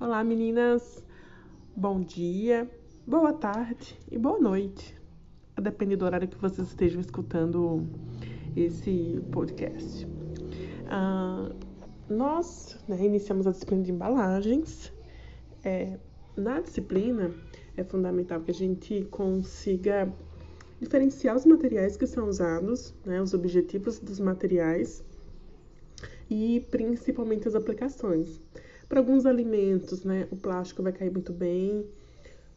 Olá, meninas. Bom dia, boa tarde e boa noite. A depender do horário que vocês estejam escutando esse podcast. Ah, nós né, iniciamos a disciplina de embalagens. É, na disciplina, é fundamental que a gente consiga diferenciar os materiais que são usados, né, os objetivos dos materiais e principalmente as aplicações. Para alguns alimentos, né, o plástico vai cair muito bem.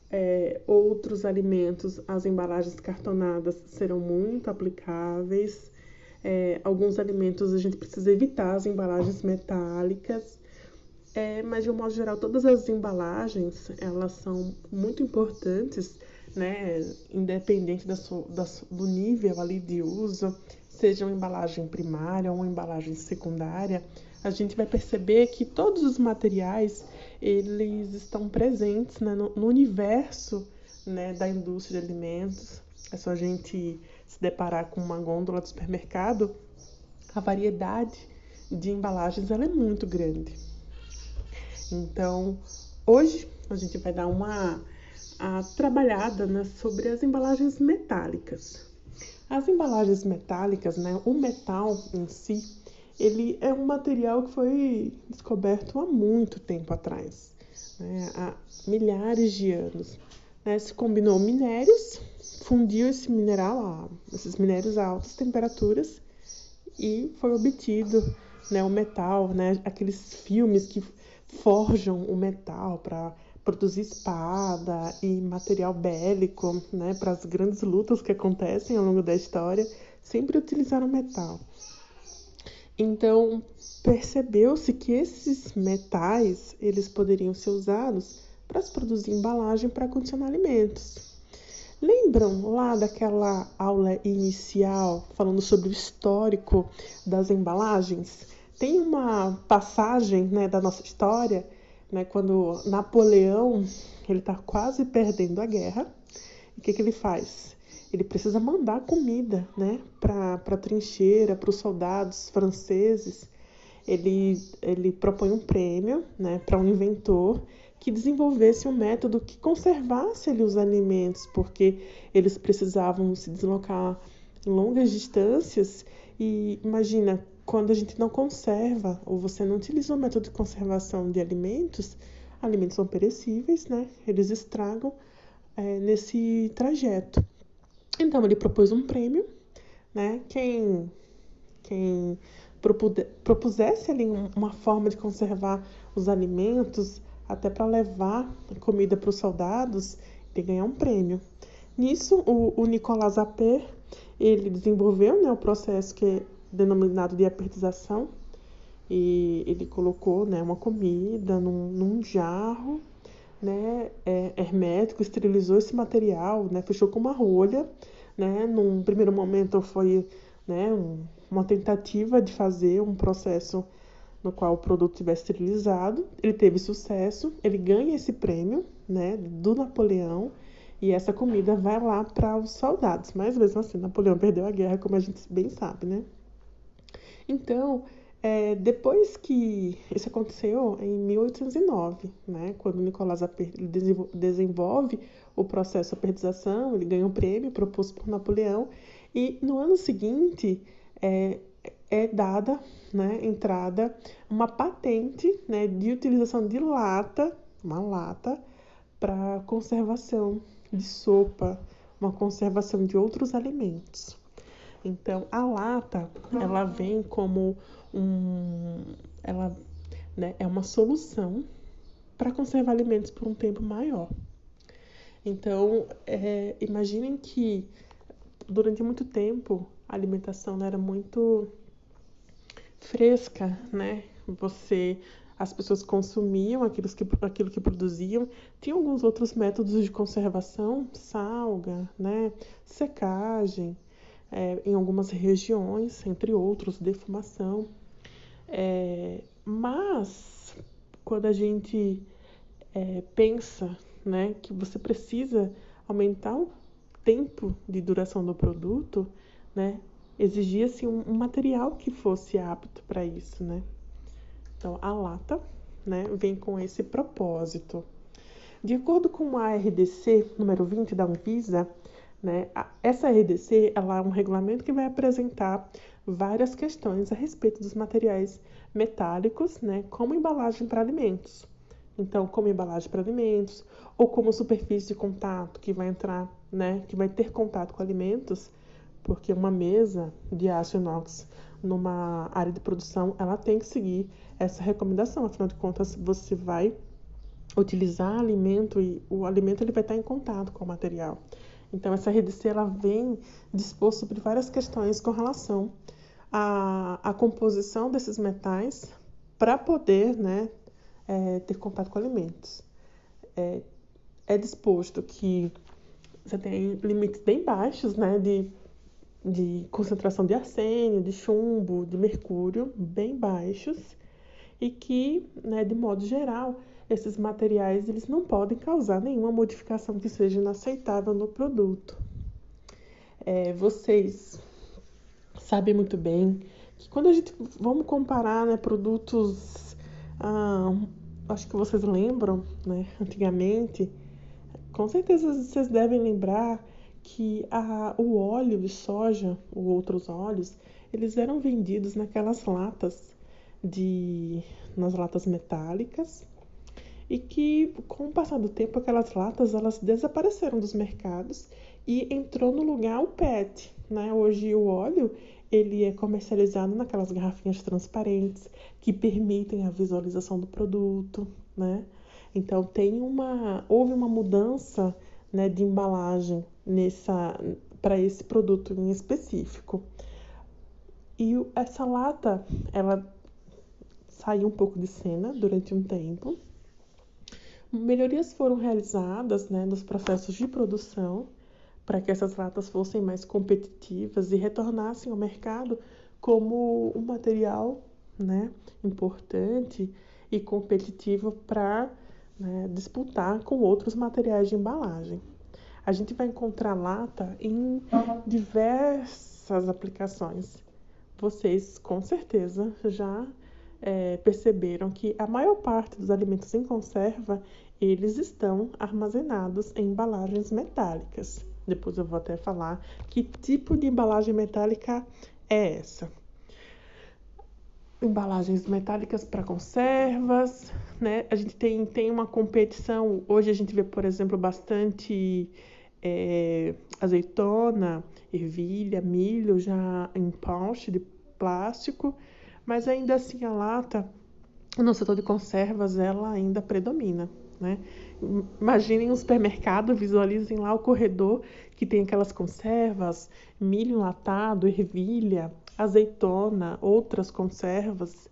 É, outros alimentos, as embalagens cartonadas serão muito aplicáveis. É, alguns alimentos a gente precisa evitar as embalagens metálicas. É, mas de um modo geral, todas as embalagens elas são muito importantes, né? Independente da sua, da, do nível ali de uso, seja uma embalagem primária ou uma embalagem secundária a gente vai perceber que todos os materiais eles estão presentes né, no, no, universo né, da indústria de alimentos. É só a gente se deparar com uma gôndola do supermercado, a variedade de embalagens ela é muito grande. Então, hoje a gente vai dar uma trabalhada né, sobre as embalagens metálicas. As embalagens metálicas, né, o metal em si, ele é um material que foi descoberto há muito tempo atrás, né? há milhares de anos. Né? Se combinou minérios, fundiu esse mineral, a, esses minérios a altas temperaturas e foi obtido né, o metal, né? aqueles filmes que forjam o metal para produzir espada e material bélico, né, para as grandes lutas que acontecem ao longo da história, sempre utilizaram metal. Então, percebeu-se que esses metais, eles poderiam ser usados para se produzir embalagem para condicionar alimentos. Lembram lá daquela aula inicial falando sobre o histórico das embalagens? Tem uma passagem né, da nossa história, né, quando Napoleão ele está quase perdendo a guerra. O que, que ele faz? Ele precisa mandar comida né, para a trincheira, para os soldados franceses. Ele, ele propõe um prêmio né, para um inventor que desenvolvesse um método que conservasse ali os alimentos, porque eles precisavam se deslocar longas distâncias. E imagina, quando a gente não conserva ou você não utiliza o método de conservação de alimentos, alimentos são perecíveis, né? Eles estragam é, nesse trajeto. Então ele propôs um prêmio, né? Quem, quem propusesse ali uma forma de conservar os alimentos, até para levar comida para os soldados, e ganhar um prêmio. Nisso, o, o Nicolas Appert, ele desenvolveu né, o processo que é denominado de apertização, e ele colocou né, uma comida num, num jarro né, é, hermético, esterilizou esse material, né, fechou com uma rolha. Né, num primeiro momento foi né, um, uma tentativa de fazer um processo no qual o produto tivesse esterilizado. Ele teve sucesso, ele ganha esse prêmio né, do Napoleão e essa comida vai lá para os soldados. Mas mesmo assim, Napoleão perdeu a guerra, como a gente bem sabe, né? Então, é, depois que isso aconteceu em 1809, né, quando Nicolás desenvolve o processo de apertização, ele ganha um prêmio proposto por Napoleão, e no ano seguinte é, é dada né, entrada uma patente né, de utilização de lata, uma lata, para conservação de sopa, uma conservação de outros alimentos. Então, a lata, ela vem como um, ela né, é uma solução para conservar alimentos por um tempo maior. Então, é, imaginem que durante muito tempo a alimentação era muito fresca, né? Você, as pessoas consumiam aquilo que, aquilo que produziam. Tinha alguns outros métodos de conservação, salga, né? Secagem, é, em algumas regiões, entre outros, defumação. É, mas quando a gente é, pensa né, que você precisa aumentar o tempo de duração do produto, né, exigia-se um, um, material que fosse apto para isso. Né? Então, a lata né, vem com esse propósito. De acordo com a RDC número 20 da Anvisa, né, essa RDC ela é um regulamento que vai apresentar várias questões a respeito dos materiais metálicos, né, como embalagem para alimentos. Então, como embalagem para alimentos ou como superfície de contato que vai entrar, né, que vai ter contato com alimentos, porque uma mesa de aço inox numa área de produção, ela tem que seguir essa recomendação. Afinal de contas, você vai utilizar alimento e o alimento ele vai estar em contato com o material. Então, essa RDC ela vem dispor sobre várias questões com relação à, à composição desses metais para poder né, é, ter contato com alimentos. É, é disposto que você tem limites bem baixos né, de, de concentração de arsênio, de chumbo, de mercúrio, bem baixos, e que, né, de modo geral, esses materiais eles não podem causar nenhuma modificação que seja inaceitável no produto. É, vocês sabem muito bem que quando a gente vamos comparar né, produtos, ah, acho que vocês lembram, né, antigamente, com certeza vocês devem lembrar que a, o óleo de soja ou outros óleos eles eram vendidos naquelas latas de nas latas metálicas e que com o passar do tempo aquelas latas elas desapareceram dos mercados e entrou no lugar o PET, né? Hoje o óleo ele é comercializado naquelas garrafinhas transparentes que permitem a visualização do produto, né? Então tem uma houve uma mudança, né, de embalagem nessa para esse produto em específico. E essa lata, ela saiu um pouco de cena durante um tempo Melhorias foram realizadas né, nos processos de produção para que essas latas fossem mais competitivas e retornassem ao mercado como um material né, importante e competitivo para né, disputar com outros materiais de embalagem. A gente vai encontrar lata em diversas aplicações. Vocês com certeza já é, perceberam que a maior parte dos alimentos em conserva eles estão armazenados em embalagens metálicas. Depois eu vou até falar que tipo de embalagem metálica é essa. Embalagens metálicas para conservas, né? A gente tem, tem uma competição. Hoje a gente vê, por exemplo, bastante é, azeitona, ervilha, milho já em pouch de plástico mas ainda assim a lata no setor de conservas ela ainda predomina. Né? Imaginem um supermercado, visualizem lá o corredor que tem aquelas conservas, milho enlatado, ervilha, azeitona, outras conservas,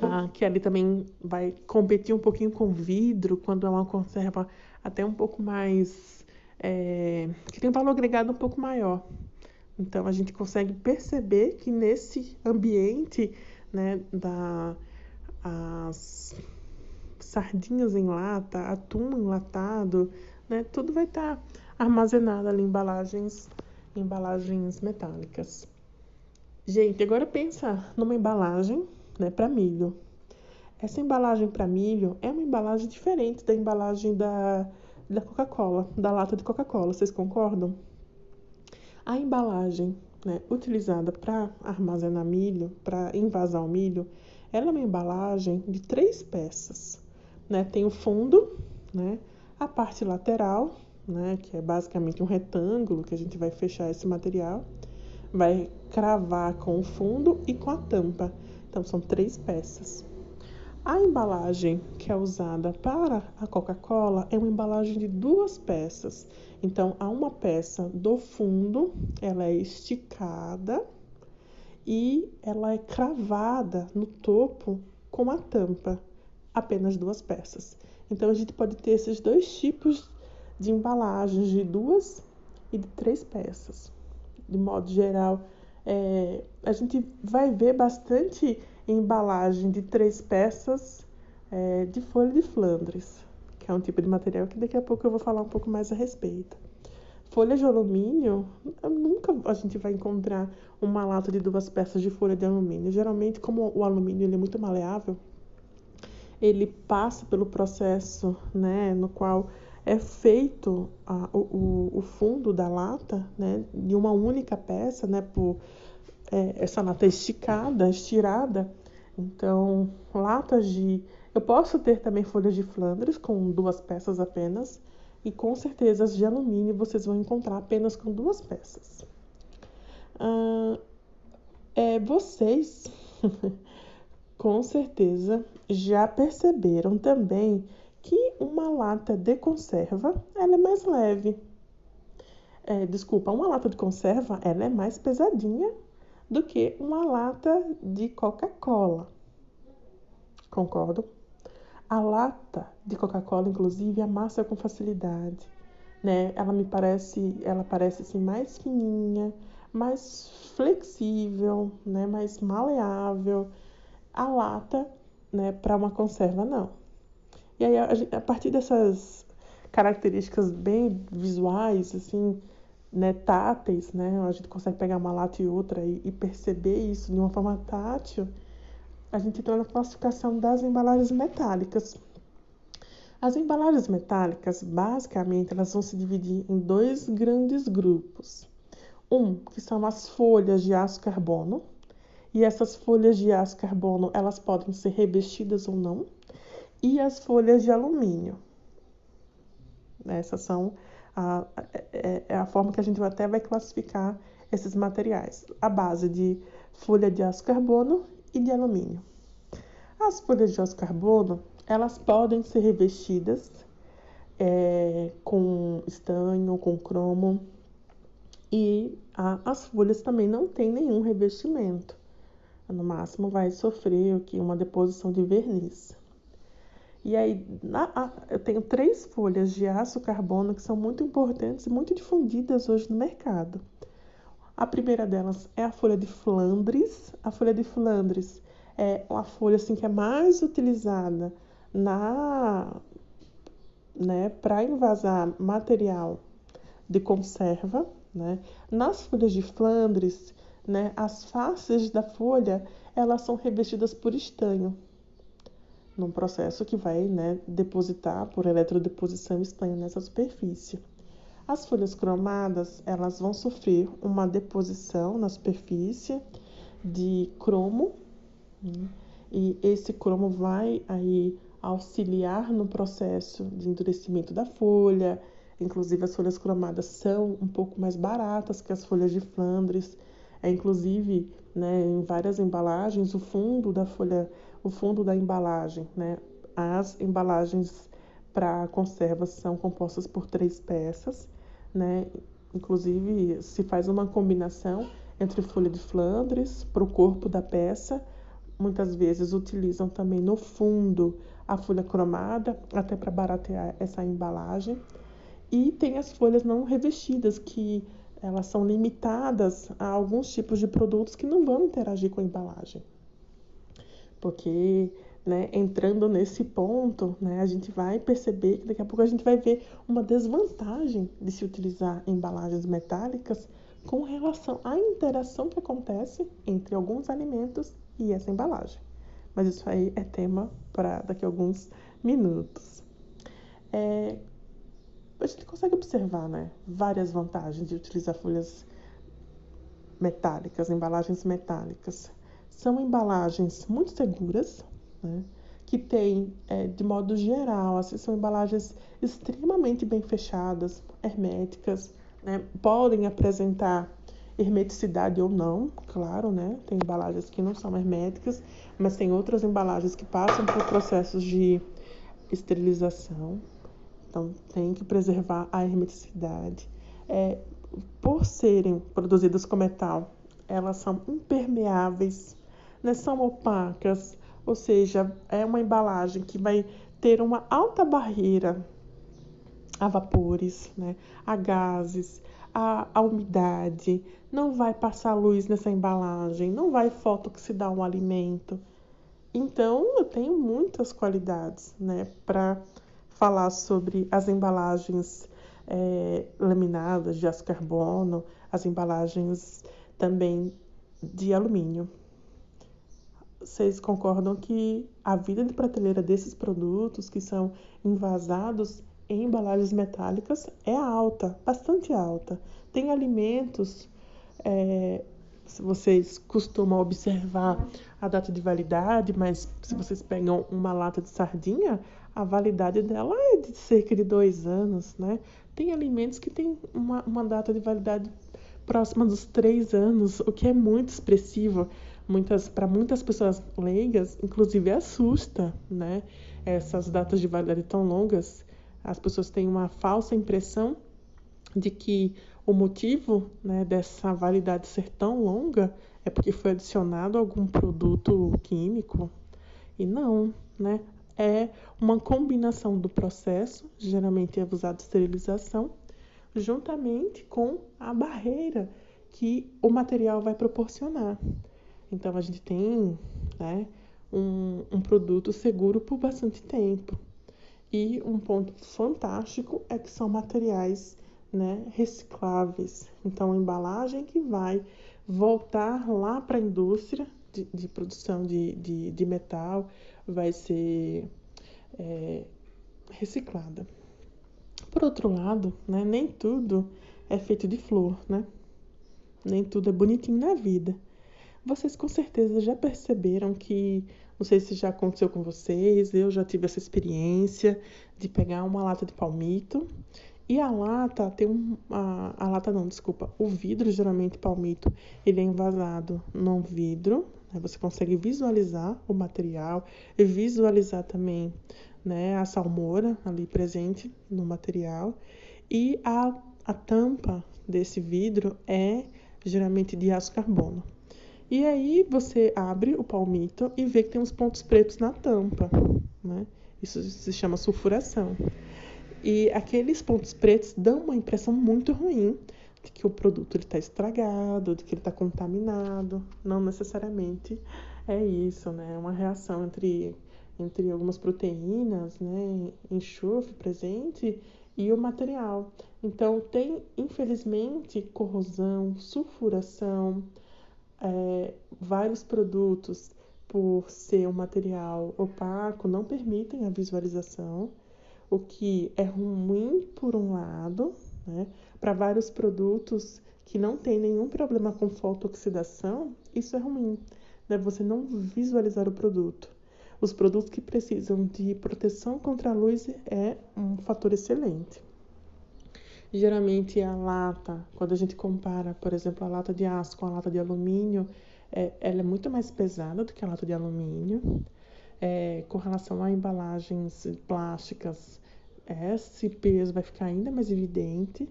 ah, que ali também vai competir um pouquinho com vidro, quando é uma conserva até um pouco mais. É, que tem um valor agregado um pouco maior. Então a gente consegue perceber que nesse ambiente né, da as sardinhas em lata, atum enlatado, né, tudo vai estar tá armazenado ali em embalagens, embalagens metálicas. Gente, agora pensa numa embalagem, né, para milho. Essa embalagem para milho é uma embalagem diferente da embalagem da, da Coca-Cola, da lata de Coca-Cola, vocês concordam? A embalagem né, utilizada para armazenar milho, para envasar o milho, ela é uma embalagem de três peças. Né? Tem o fundo, né, a parte lateral, né, que é basicamente um retângulo que a gente vai fechar esse material, vai cravar com o fundo e com a tampa. Então são três peças. A embalagem que é usada para a Coca-Cola é uma embalagem de duas peças. Então, há uma peça do fundo, ela é esticada e ela é cravada no topo com a tampa, apenas duas peças. Então, a gente pode ter esses dois tipos de embalagens, de duas e de três peças. De modo geral, é, a gente vai ver bastante embalagem de três peças é, de folha de Flandres, que é um tipo de material que daqui a pouco eu vou falar um pouco mais a respeito. Folha de alumínio, nunca a gente vai encontrar uma lata de duas peças de folha de alumínio. Geralmente, como o alumínio ele é muito maleável, ele passa pelo processo, né, no qual é feito a, o, o, fundo da lata, né, de uma única peça, né, por é, essa lata esticada, estirada. Então, latas de. Eu posso ter também folhas de Flandres com duas peças apenas, e com certeza as de alumínio vocês vão encontrar apenas com duas peças. Ah, é, vocês, com certeza, já perceberam também que uma lata de conserva ela é mais leve. É, desculpa, uma lata de conserva ela é mais pesadinha do que uma lata de Coca-Cola. Concordo? A lata de Coca-Cola, inclusive, amassa com facilidade, né? Ela me parece, ela parece assim mais fininha, mais flexível, né? Mais maleável. A lata, né? Para uma conserva não. E aí a, a partir dessas características bem visuais, assim, né, táteis, né? A gente consegue pegar uma lata e outra e, e perceber isso de uma forma tátil. A gente entra na classificação das embalagens metálicas. As embalagens metálicas, basicamente, elas vão se dividir em dois grandes grupos. Um, que são as folhas de aço carbono, e essas folhas de aço carbono, elas podem ser revestidas ou não, e as folhas de alumínio. Essas são a, é, é a forma que a gente até vai classificar esses materiais, a base de folha de aço carbono e de alumínio. As folhas de aço carbono, elas podem ser revestidas é, com estanho, com cromo, e a, as folhas também não têm nenhum revestimento. No máximo vai sofrer aqui uma deposição de verniz. E aí, na, eu tenho três folhas de aço carbono que são muito importantes e muito difundidas hoje no mercado. A primeira delas é a folha de Flandres. A folha de Flandres é uma folha assim que é mais utilizada na né, para envasar material de conserva, né? Nas folhas de Flandres, né, as faces da folha, elas são revestidas por estanho num processo que vai né, depositar por eletrodeposição estanho nessa superfície. As folhas cromadas elas vão sofrer uma deposição na superfície de cromo né, e esse cromo vai aí auxiliar no processo de endurecimento da folha. Inclusive as folhas cromadas são um pouco mais baratas que as folhas de Flandres. É inclusive né, em várias embalagens o fundo da folha o fundo da embalagem, né? As embalagens para conservas são compostas por três peças, né? Inclusive, se faz uma combinação entre folha de Flandres para o corpo da peça. Muitas vezes utilizam também no fundo a folha cromada, até para baratear essa embalagem. E tem as folhas não revestidas, que elas são limitadas a alguns tipos de produtos que não vão interagir com a embalagem porque né, entrando nesse ponto, né, a gente vai perceber que daqui a pouco a gente vai ver uma desvantagem de se utilizar embalagens metálicas com relação à interação que acontece entre alguns alimentos e essa embalagem. Mas isso aí é tema para daqui a alguns minutos. É, a gente consegue observar né, várias vantagens de utilizar folhas metálicas, embalagens metálicas. São embalagens muito seguras, né? que têm, é, de modo geral, assim, são embalagens extremamente bem fechadas, herméticas, né? podem apresentar hermeticidade ou não, claro, né? Tem embalagens que não são herméticas, mas tem outras embalagens que passam por processos de esterilização. Então, tem que preservar a hermeticidade. É, por serem produzidas com metal, elas são impermeáveis né, são opacas, ou seja, é uma embalagem que vai ter uma alta barreira a vapores, né, a gases, a, a umidade, não vai passar luz nessa embalagem, não vai fotoxidar um alimento. Então, eu tenho muitas qualidades né, para falar sobre as embalagens é, laminadas de aço carbono, as embalagens também de alumínio. Vocês concordam que a vida de prateleira desses produtos que são envasados em embalagens metálicas é alta, bastante alta. Tem alimentos, é, se vocês costumam observar a data de validade, mas se vocês pegam uma lata de sardinha, a validade dela é de cerca de dois anos, né? Tem alimentos que têm uma, uma data de validade próxima dos três anos, o que é muito expressivo. Muitas, para muitas pessoas leigas, inclusive assusta, né? Essas datas de validade tão longas. As pessoas têm uma falsa impressão de que o motivo né, dessa validade ser tão longa é porque foi adicionado algum produto químico. E não, né? É uma combinação do processo, geralmente é usado esterilização, juntamente com a barreira que o material vai proporcionar. Então a gente tem né, um, um produto seguro por bastante tempo. E um ponto fantástico é que são materiais né, recicláveis. Então, embalagem que vai voltar lá para a indústria de, de produção de, de, de, metal vai ser é, reciclada. Por outro lado, né, nem tudo é feito de flor, né? Nem tudo é bonitinho na vida. Vocês com certeza já perceberam que, não sei se já aconteceu com vocês, eu já tive essa experiência de pegar uma lata de palmito e a lata tem um. A, a lata não, desculpa. O vidro, geralmente palmito, ele é envasado no vidro. Né? Você consegue visualizar o material e visualizar também né, a salmoura ali presente no material. E a, a tampa desse vidro é geralmente de aço carbono. E aí você abre o palmito e vê que tem uns pontos pretos na tampa, né? Isso se chama sulfuração. E aqueles pontos pretos dão uma impressão muito ruim de que o produto está estragado, de que ele está contaminado. Não necessariamente é isso, né? É uma reação entre, entre algumas proteínas, né? Enxofre presente e o material. Então, tem, infelizmente, corrosão, sulfuração, é, vários produtos, por ser um material opaco, não permitem a visualização o que é ruim por um lado, né? Para vários produtos que não tem nenhum problema com fotooxidação, isso é ruim, né? Você não visualizar o produto. Os produtos que precisam de proteção contra a luz é um fator excelente. Geralmente a lata, quando a gente compara, por exemplo, a lata de aço com a lata de alumínio, é, ela é muito mais pesada do que a lata de alumínio. É, com relação a embalagens plásticas, esse peso vai ficar ainda mais evidente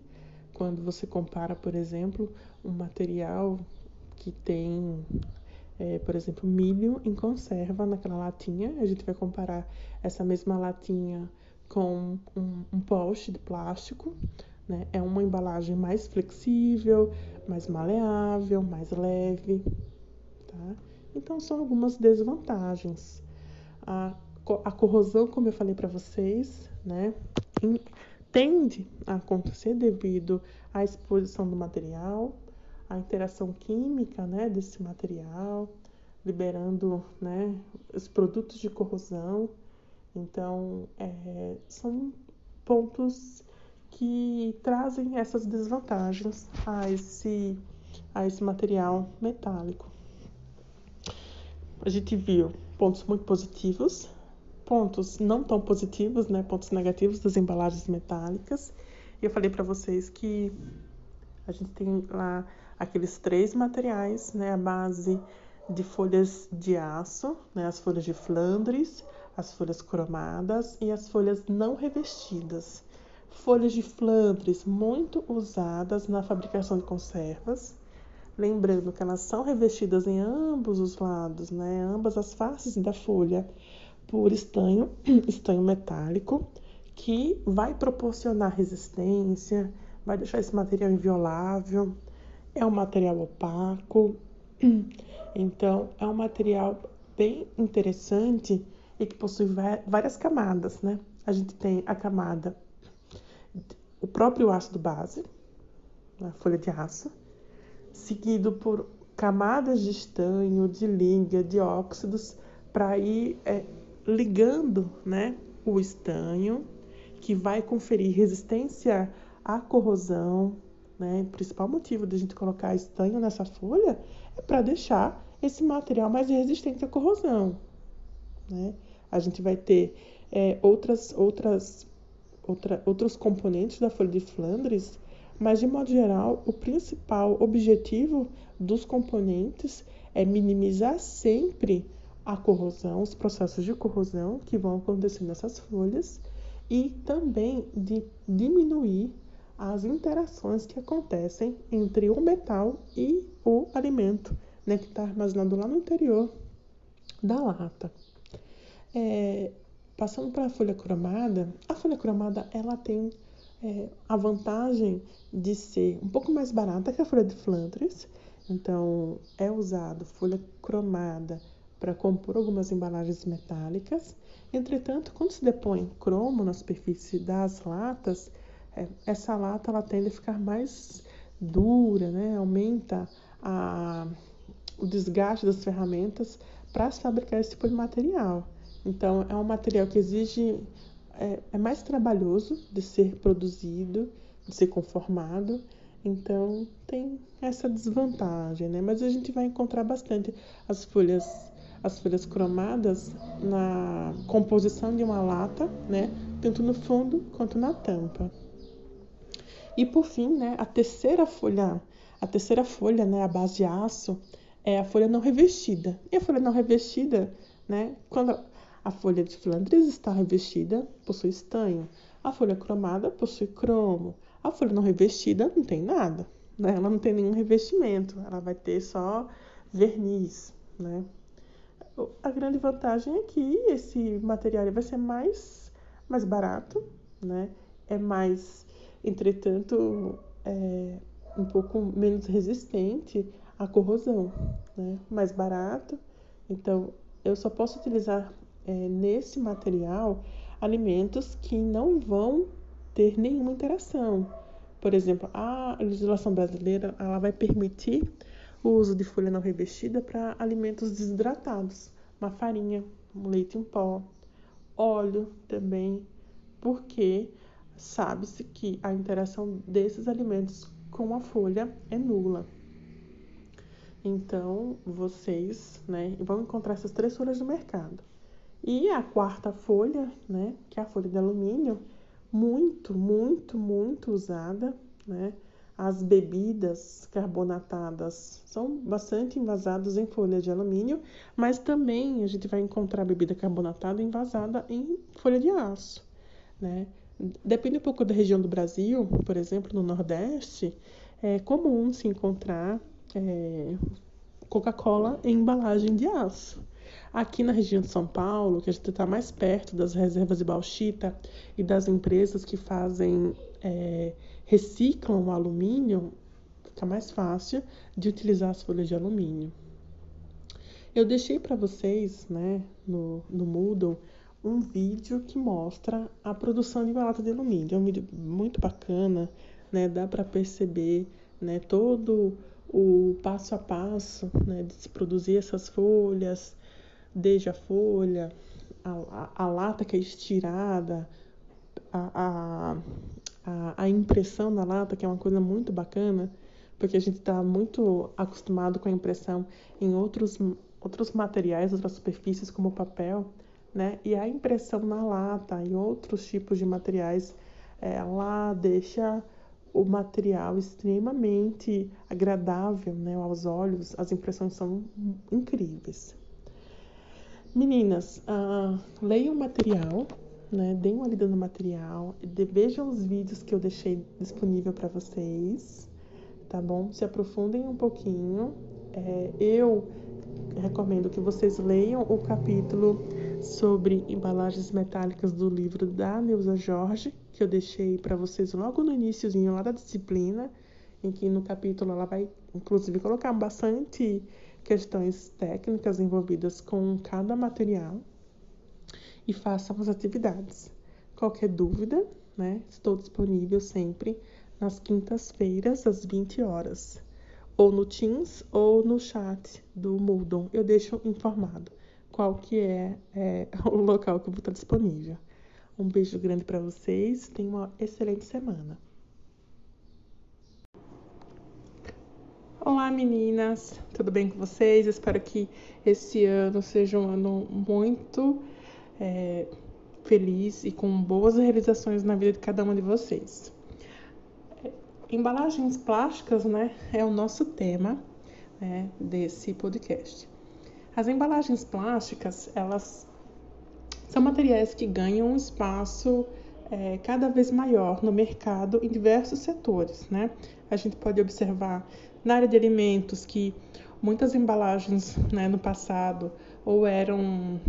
quando você compara, por exemplo, um material que tem, é, por exemplo, milho em conserva naquela latinha. A gente vai comparar essa mesma latinha com um, um poste de plástico. Né? É uma embalagem mais flexível, mais maleável, mais leve. Tá? Então, são algumas desvantagens. A, a corrosão, como eu falei para vocês, né, tende a acontecer devido à exposição do material, à interação química, né, desse material, liberando, né, os produtos de corrosão. Então, é, são pontos que trazem essas desvantagens a esse, a esse material metálico. A gente viu pontos muito positivos, pontos não tão positivos, né, pontos negativos das embalagens metálicas. E eu falei para vocês que a gente tem lá aqueles três materiais, né, a base de folhas de aço, né, as folhas de Flandres, as folhas cromadas e as folhas não revestidas. Folhas de Flandres muito usadas na fabricação de conservas Lembrando que elas são revestidas em ambos os lados, né? Ambas as faces da folha por estanho, estanho metálico, que vai proporcionar resistência, vai deixar esse material inviolável. É um material opaco, então é um material bem interessante e que possui várias camadas, né? A gente tem a camada, o próprio ácido base, a folha de aço, seguido por camadas de estanho, de liga, de óxidos, para ir é, ligando né, o estanho, que vai conferir resistência à corrosão. Né? O principal motivo de a gente colocar estanho nessa folha é para deixar esse material mais resistente à corrosão. Né? A gente vai ter é, outras, outras, outra, outros componentes da folha de Flandres mas, de modo geral, o principal objetivo dos componentes é minimizar sempre a corrosão, os processos de corrosão que vão acontecer nessas folhas e também de diminuir as interações que acontecem entre o metal e o alimento, né, que está armazenado lá no interior da lata. É, passando para a folha cromada, a folha cromada ela tem é, a vantagem de ser um pouco mais barata que a folha de Flandres. Então, é usado folha cromada para compor algumas embalagens metálicas. Entretanto, quando se depõe cromo na superfície das latas, é, essa lata ela tende a ficar mais dura, né? aumenta a, o desgaste das ferramentas para se fabricar esse tipo de material. Então, é um material que exige é, é mais trabalhoso de ser produzido, de ser conformado. Então tem essa desvantagem, né? Mas a gente vai encontrar bastante as folhas, as folhas cromadas na composição de uma lata, né? Tanto no fundo quanto na tampa. E por fim, né? A terceira folha, a terceira folha, né? A base de aço é a folha não revestida. E a folha não revestida, né? Quando a folha de Flandres está revestida, possui estanho. A folha cromada possui cromo. A folha não revestida não tem nada, né? Ela não tem nenhum revestimento, ela vai ter só verniz, né? A grande vantagem é que esse material vai ser mais, mais barato, né? É mais, entretanto, é um pouco menos resistente à corrosão, né? Mais barato. Então, eu só posso utilizar é, nesse material alimentos que não vão ter nenhuma interação. Por exemplo, a legislação brasileira ela vai permitir o uso de folha não revestida para alimentos desidratados, uma farinha, um leite em pó, óleo também, porque sabe-se que a interação desses alimentos com a folha é nula. Então, vocês né, vão encontrar essas três folhas no mercado. E a quarta folha, né, que é a folha de alumínio, muito, muito, muito usada, né? As bebidas carbonatadas são bastante envasadas em folha de alumínio, mas também a gente vai encontrar bebida carbonatada envasada em folha de aço, né? Depende um pouco da região do Brasil, por exemplo, no Nordeste, é comum se encontrar é, Coca-Cola em embalagem de aço. Aqui na região de São Paulo, que a gente está mais perto das reservas de bauxita e das empresas que fazem, é, reciclam o alumínio, fica mais fácil de utilizar as folhas de alumínio. Eu deixei para vocês, né, no, no Moodle, um vídeo que mostra a produção de uma lata de alumínio. É um vídeo muito bacana, né, dá para perceber, né, todo o passo a passo, né, de se produzir essas folhas, desde a folha, a, a, a lata que é estirada, a, a, a impressão na lata, que é uma coisa muito bacana, porque a gente está muito acostumado com a impressão em outros, outros materiais, outras superfícies, como papel, né? E a impressão na lata e outros tipos de materiais, ela deixa o material extremamente agradável né, aos olhos, as impressões são incríveis. Meninas, uh, leiam o material, né? Deem uma lida no material, vejam os vídeos que eu deixei disponível para vocês, tá bom? Se aprofundem um pouquinho. É, eu recomendo que vocês leiam o capítulo sobre embalagens metálicas do livro da Neuza Jorge, que eu deixei para vocês logo no iníciozinho lá da disciplina, em que no capítulo ela vai inclusive colocar bastante questões técnicas envolvidas com cada material e façam as atividades. Qualquer dúvida, né? Estou disponível sempre nas quintas-feiras às 20 horas. ou no Teams ou no chat do Moodle. Eu deixo informado qual que é, é o local que eu vou estar disponível. Um beijo grande para vocês, tenham uma excelente semana. Olá meninas, tudo bem com vocês? Espero que esse ano seja um ano muito é, feliz e com boas realizações na vida de cada uma de vocês. Embalagens plásticas, né, é o nosso tema né, desse podcast. As embalagens plásticas, elas são materiais que ganham um espaço é, cada vez maior no mercado em diversos setores, né? A gente pode observar na área de alimentos que muitas embalagens né, no passado ou eram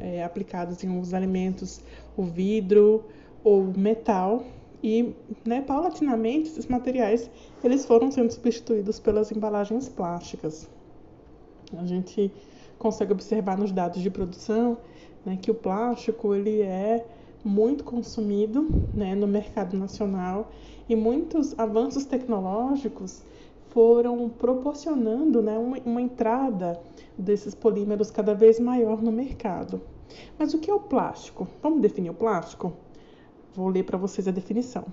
é, aplicadas em os alimentos o vidro ou metal e né, paulatinamente esses materiais eles foram sendo substituídos pelas embalagens plásticas. A gente consegue observar nos dados de produção né, que o plástico ele é muito consumido né, no mercado nacional e muitos avanços tecnológicos foram proporcionando né, uma, uma entrada desses polímeros cada vez maior no mercado. Mas o que é o plástico? Vamos definir o plástico? Vou ler para vocês a definição.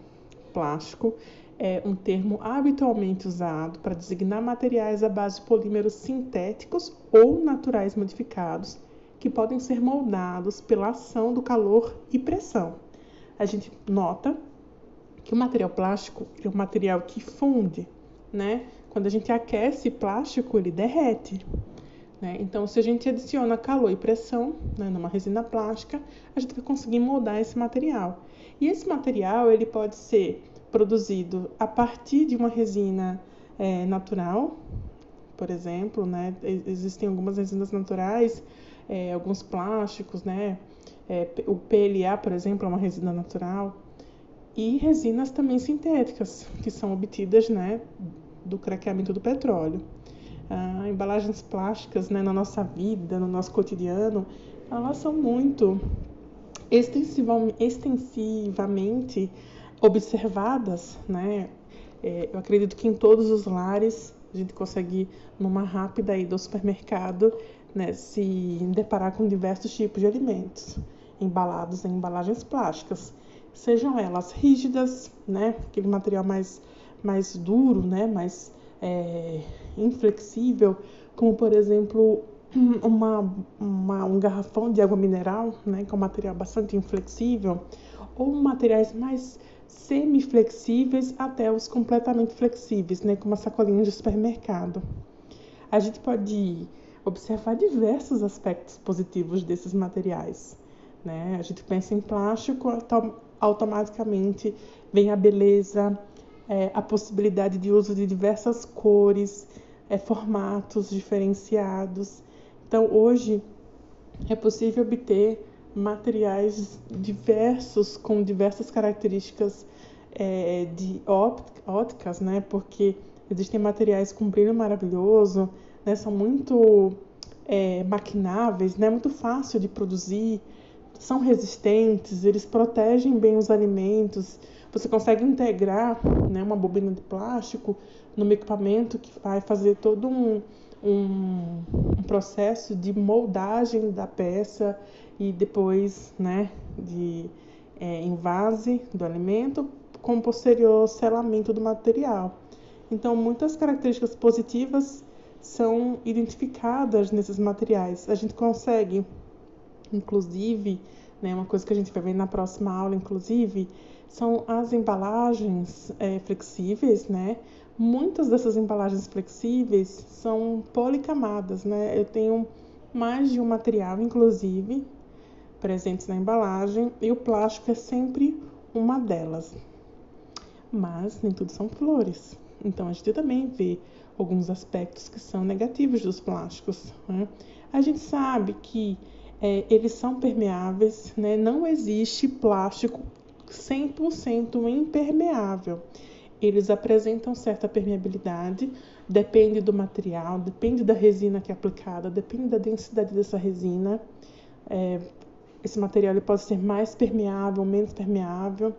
Plástico é um termo habitualmente usado para designar materiais à base de polímeros sintéticos ou naturais modificados que podem ser moldados pela ação do calor e pressão. A gente nota que o material plástico é um material que funde, né? Quando a gente aquece plástico, ele derrete. Né? Então, se a gente adiciona calor e pressão né, numa resina plástica, a gente vai conseguir moldar esse material. E esse material ele pode ser produzido a partir de uma resina é, natural, por exemplo, né? existem algumas resinas naturais, é, alguns plásticos, né? É, o PLA, por exemplo, é uma resina natural, e resinas também sintéticas, que são obtidas né, do craqueamento do petróleo. Ah, embalagens plásticas né, na nossa vida, no nosso cotidiano, elas são muito extensivamente observadas, né? É, eu acredito que em todos os lares a gente consegue, numa rápida ida ao supermercado, né, se deparar com diversos tipos de alimentos embalados em embalagens plásticas, sejam elas rígidas, né, aquele material mais, mais duro, né, mais é, inflexível, como por exemplo uma, uma, um garrafão de água mineral, né, que é um material bastante inflexível, ou materiais mais semi-flexíveis até os completamente flexíveis, né, como a sacolinha de supermercado. A gente pode observar diversos aspectos positivos desses materiais. Né? A gente pensa em plástico, automaticamente vem a beleza, é, a possibilidade de uso de diversas cores, é, formatos diferenciados. Então, hoje é possível obter materiais diversos, com diversas características é, de ópticas, né? Porque existem materiais com brilho maravilhoso, né? São muito é, maquináveis, né? Muito fácil de produzir, são resistentes, eles protegem bem os alimentos. Você consegue integrar né, uma bobina de plástico no equipamento que vai fazer todo um, um, um processo de moldagem da peça e depois né, de é, invase do alimento com posterior selamento do material. Então, muitas características positivas são identificadas nesses materiais. A gente consegue, inclusive, né, uma coisa que a gente vai ver na próxima aula, inclusive, são as embalagens é, flexíveis, né? Muitas dessas embalagens flexíveis são policamadas, né? Eu tenho mais de um material, inclusive, presentes na embalagem, e o plástico é sempre uma delas. Mas nem tudo são flores. Então a gente também vê alguns aspectos que são negativos dos plásticos. Né? A gente sabe que é, eles são permeáveis, né? não existe plástico 100% impermeável. Eles apresentam certa permeabilidade, depende do material, depende da resina que é aplicada, depende da densidade dessa resina. É, esse material ele pode ser mais permeável, menos permeável.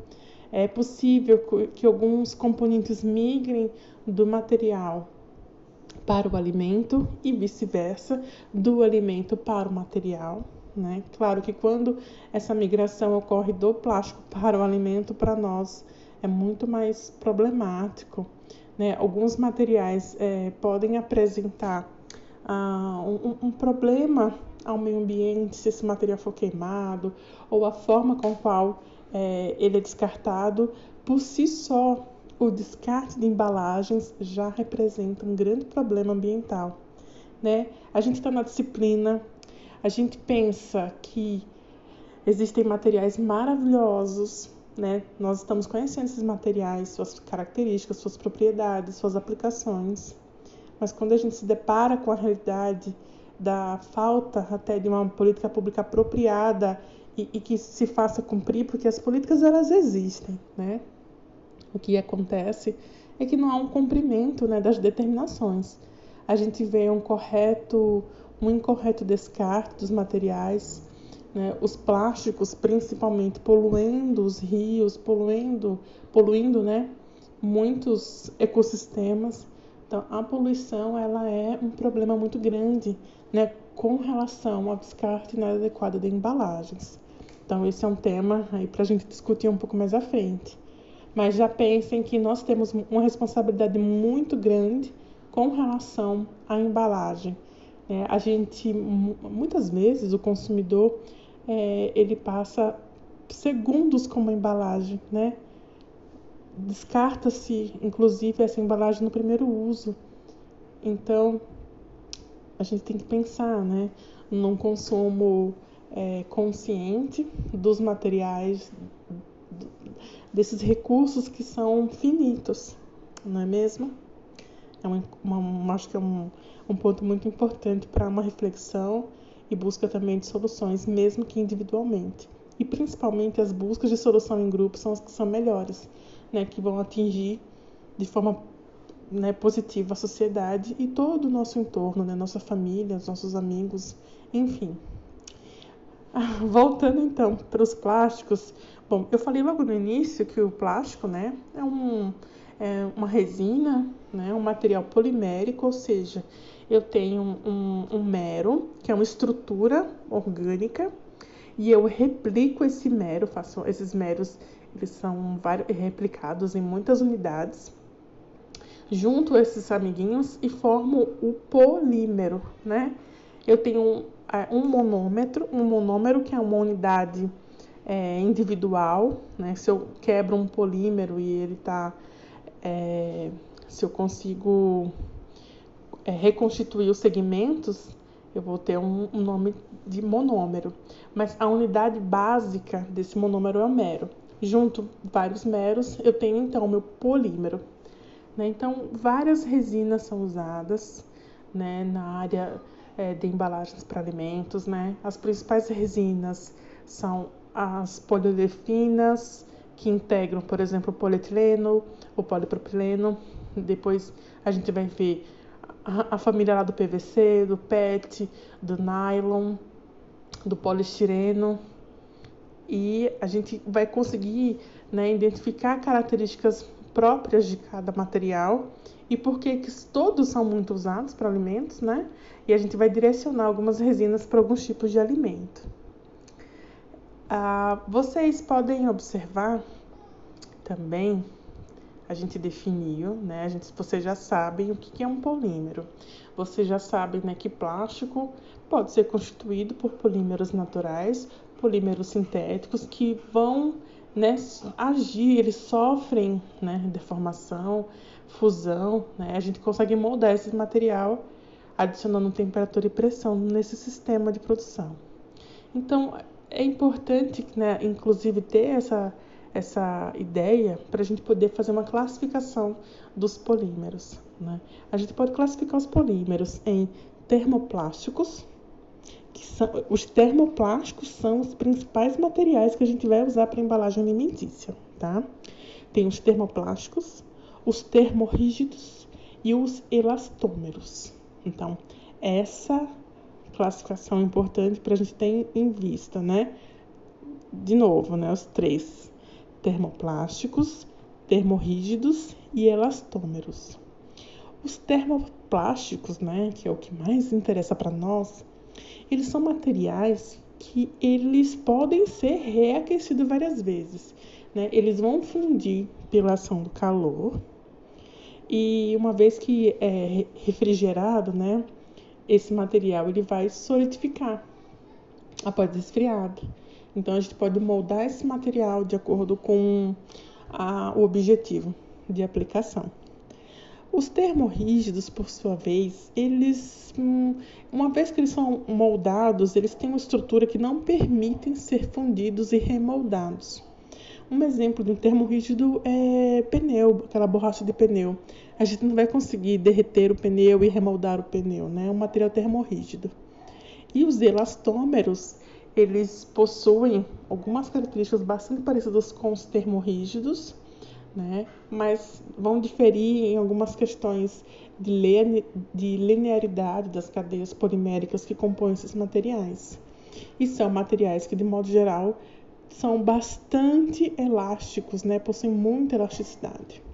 É possível que alguns componentes migrem do material para o alimento e vice-versa, do alimento para o material. Né? Claro que quando essa migração ocorre do plástico para o alimento, para nós é muito mais problemático. Né? Alguns materiais é, podem apresentar ah, um, um problema ao meio ambiente se esse material for queimado ou a forma com qual é, ele é descartado por si só o descarte de embalagens já representa um grande problema ambiental. Né? A gente está na disciplina, a gente pensa que existem materiais maravilhosos, né? Nós estamos conhecendo esses materiais, suas características, suas propriedades, suas aplicações. Mas quando a gente se depara com a realidade da falta até de uma política pública apropriada e, e que se faça cumprir, porque as políticas elas existem, né? O que acontece é que não há um cumprimento né, das determinações. A gente vê um correto, um incorreto descarte dos materiais, né, os plásticos principalmente poluindo os rios, poluindo, poluindo né, muitos ecossistemas. Então, a poluição ela é um problema muito grande né, com relação ao descarte inadequado de embalagens. Então, esse é um tema aí para a gente discutir um pouco mais à frente mas já pensem que nós temos uma responsabilidade muito grande com relação à embalagem. É, a gente, muitas vezes, o consumidor, é, ele passa segundos com uma embalagem, né? Descarta-se, inclusive, essa embalagem no primeiro uso. Então, a gente tem que pensar, né? Num consumo é, consciente dos materiais, desses recursos que são finitos, não é mesmo? É uma, uma, acho que é um, um ponto muito importante para uma reflexão e busca também de soluções, mesmo que individualmente. E principalmente as buscas de solução em grupo são as que são melhores, né, que vão atingir de forma né, positiva a sociedade e todo o nosso entorno, né, nossa família, os nossos amigos, enfim. Voltando então para os plásticos, bom, eu falei logo no início que o plástico, né, é, um, é uma resina, né, um material polimérico, ou seja, eu tenho um, um mero, que é uma estrutura orgânica, e eu replico esse mero, faço esses meros, eles são replicados em muitas unidades, junto esses amiguinhos e formo o polímero, né? Eu tenho é, um monômetro, um monômero que é uma unidade é, individual, né? Se eu quebro um polímero e ele está, é, se eu consigo é, reconstituir os segmentos, eu vou ter um, um, nome de monômero. Mas a unidade básica desse monômero é o mero. Junto vários meros, eu tenho então o meu polímero. Né? Então, várias resinas são usadas né, na área é, de embalagens para alimentos, né? As principais resinas são as poliedefinas, que integram, por exemplo, o polietileno, o polipropileno. Depois a gente vai ver a, a família lá do PVC, do PET, do nylon, do poliestireno. E a gente vai conseguir né, identificar características próprias de cada material e porque todos são muito usados para alimentos, né? E a gente vai direcionar algumas resinas para alguns tipos de alimento. Ah, vocês podem observar também, a gente definiu, né? A gente, vocês já sabem o que é um polímero. Vocês já sabem né, que plástico pode ser constituído por polímeros naturais, polímeros sintéticos que vão né, agir, eles sofrem né, deformação, fusão, né? A gente consegue moldar esse material adicionando temperatura e pressão nesse sistema de produção. Então, é importante, né, inclusive, ter essa, essa ideia para a gente poder fazer uma classificação dos polímeros. Né? A gente pode classificar os polímeros em termoplásticos, que são, os termoplásticos são os principais materiais que a gente vai usar para embalagem alimentícia, tá? Tem os termoplásticos, os termorrígidos e os elastômeros. Então, essa classificação importante para a gente ter em vista, né? De novo, né? Os três: termoplásticos, termorrígidos e elastômeros. Os termoplásticos, né, que é o que mais interessa para nós, eles são materiais que eles podem ser reaquecidos várias vezes. Né? Eles vão fundir pela ação do calor e uma vez que é refrigerado, né, esse material ele vai solidificar após esfriado. Então a gente pode moldar esse material de acordo com a, o objetivo de aplicação. Os termorrígidos, por sua vez, eles, hum, uma vez que eles são moldados, eles têm uma estrutura que não permitem ser fundidos e remoldados. Um exemplo de um termo rígido é pneu, aquela borracha de pneu. A gente não vai conseguir derreter o pneu e remoldar o pneu, né? É um material termorrígido. E os elastômeros, eles possuem algumas características bastante parecidas com os termorrígidos, né? mas vão diferir em algumas questões de, de linearidade das cadeias poliméricas que compõem esses materiais. E são materiais que, de modo geral, são bastante elásticos, né? possuem muita elasticidade.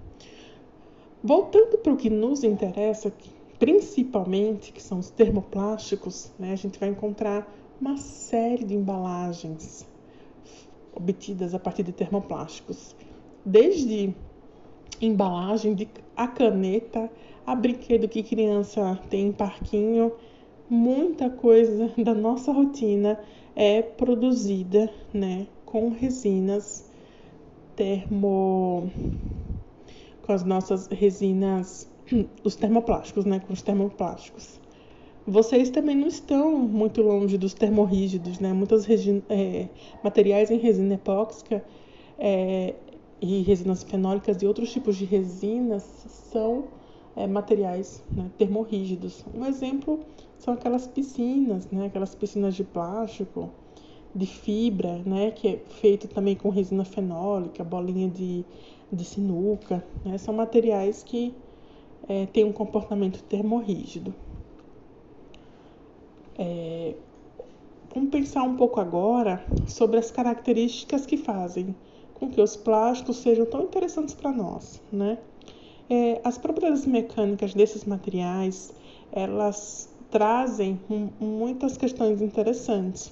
Voltando para o que nos interessa, principalmente, que são os termoplásticos, né? a gente vai encontrar uma série de embalagens obtidas a partir de termoplásticos desde embalagem, de, a caneta, a brinquedo que criança tem em parquinho, muita coisa da nossa rotina é produzida, né, com resinas termo com as nossas resinas, os termoplásticos, né, com os termoplásticos. Vocês também não estão muito longe dos termorrígidos, né? Muitos é, materiais em resina epóxica é, e resinas fenólicas e outros tipos de resinas são é, materiais né, termorrígidos. Um exemplo são aquelas piscinas, né, aquelas piscinas de plástico, de fibra, né, que é feito também com resina fenólica, bolinha de, de sinuca. Né, são materiais que é, têm um comportamento termorrígido. É, vamos pensar um pouco agora sobre as características que fazem com que os plásticos sejam tão interessantes para nós, né? É, as propriedades mecânicas desses materiais, elas trazem muitas questões interessantes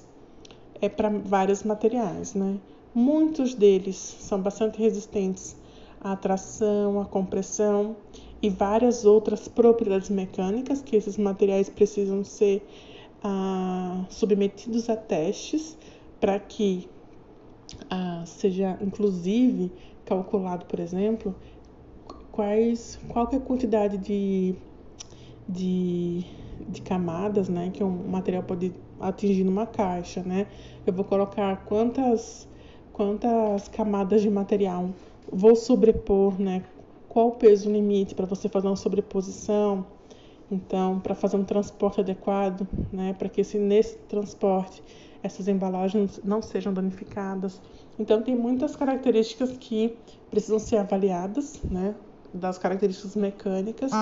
é, para vários materiais, né? Muitos deles são bastante resistentes à tração, à compressão e várias outras propriedades mecânicas que esses materiais precisam ser ah, submetidos a testes para que ah, seja inclusive calculado, por exemplo, quais, qual é a quantidade de, de, de camadas né, que um material pode atingir numa caixa. Né? Eu vou colocar quantas, quantas camadas de material vou sobrepor, né? qual o peso limite para você fazer uma sobreposição. Então, para fazer um transporte adequado, né, para que se nesse transporte essas embalagens não sejam danificadas. Então, tem muitas características que precisam ser avaliadas, né? Das características mecânicas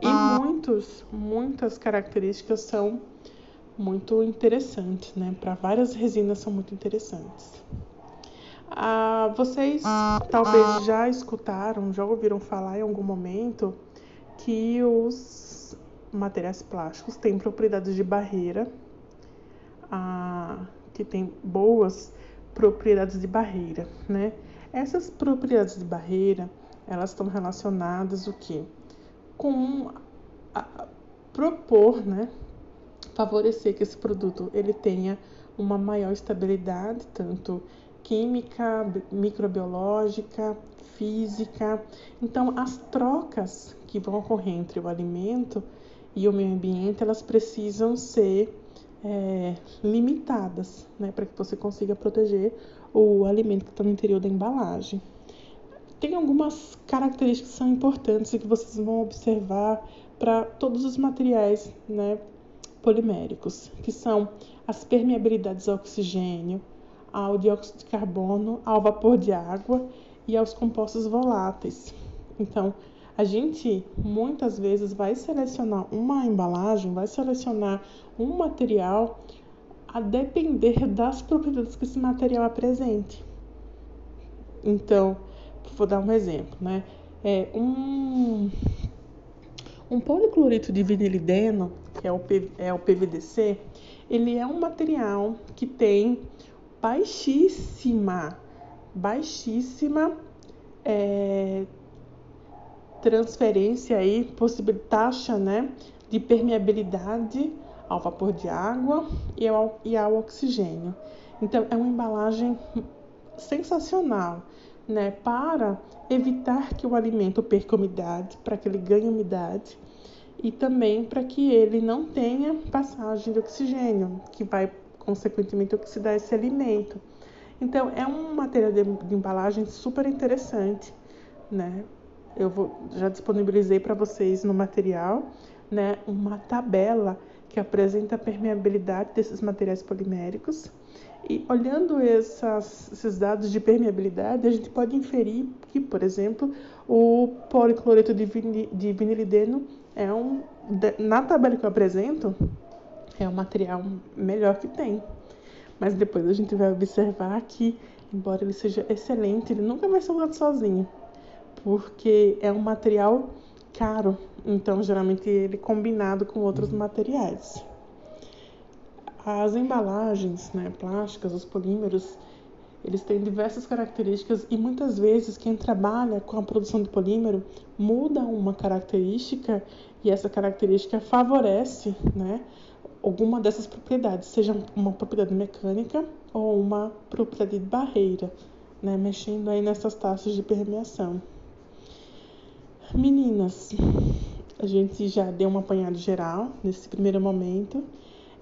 e muitos, muitas características são muito interessantes, né? Para várias resinas são muito interessantes. Ah, vocês talvez já escutaram, já ouviram falar em algum momento que os materiais plásticos têm propriedades de barreira a, que tem boas propriedades de barreira, né? Essas propriedades de barreira, elas estão relacionadas o que? Com a, propor, né? Favorecer que esse produto ele tenha uma maior estabilidade, tanto química, microbiológica, física. Então, as trocas que vão ocorrer entre o alimento e o meio ambiente, elas precisam ser é, limitadas, né, para que você consiga proteger o alimento que está no interior da embalagem. Tem algumas características que são importantes e que vocês vão observar para todos os materiais né, poliméricos, que são as permeabilidades ao oxigênio, ao dióxido de carbono, ao vapor de água e aos compostos voláteis. Então, a gente muitas vezes vai selecionar uma embalagem, vai selecionar um material a depender das propriedades que esse material apresente. Então, vou dar um exemplo, né? É um, Um policlorito de vinilideno, que é o, é o PVDC, ele é um material que tem baixíssima, baixíssima é, transferência aí, taxa, né, de permeabilidade ao vapor de água e ao, e ao oxigênio. Então, é uma embalagem sensacional, né, para evitar que o alimento perca umidade, para que ele ganhe umidade e também para que ele não tenha passagem de oxigênio, que vai consequentemente oxidar esse alimento. Então, é um material de, de embalagem super interessante, né? Eu vou, já disponibilizei para vocês no material, né, uma tabela que apresenta a permeabilidade desses materiais poliméricos. E olhando essas, esses dados de permeabilidade, a gente pode inferir que, por exemplo, o policloreto de, de vinilideno é um, na tabela que eu apresento, é o material melhor que tem. Mas depois a gente vai observar que, embora ele seja excelente, ele nunca vai ser usado sozinho, porque é um material caro, então geralmente ele é combinado com outros uhum. materiais. As embalagens né, plásticas, os polímeros, eles têm diversas características e muitas vezes quem trabalha com a produção de polímero muda uma característica e essa característica favorece né, alguma dessas propriedades, seja uma propriedade mecânica ou uma propriedade de barreira, né, mexendo aí nessas taxas de permeação. Meninas, a gente já deu um apanhado geral nesse primeiro momento.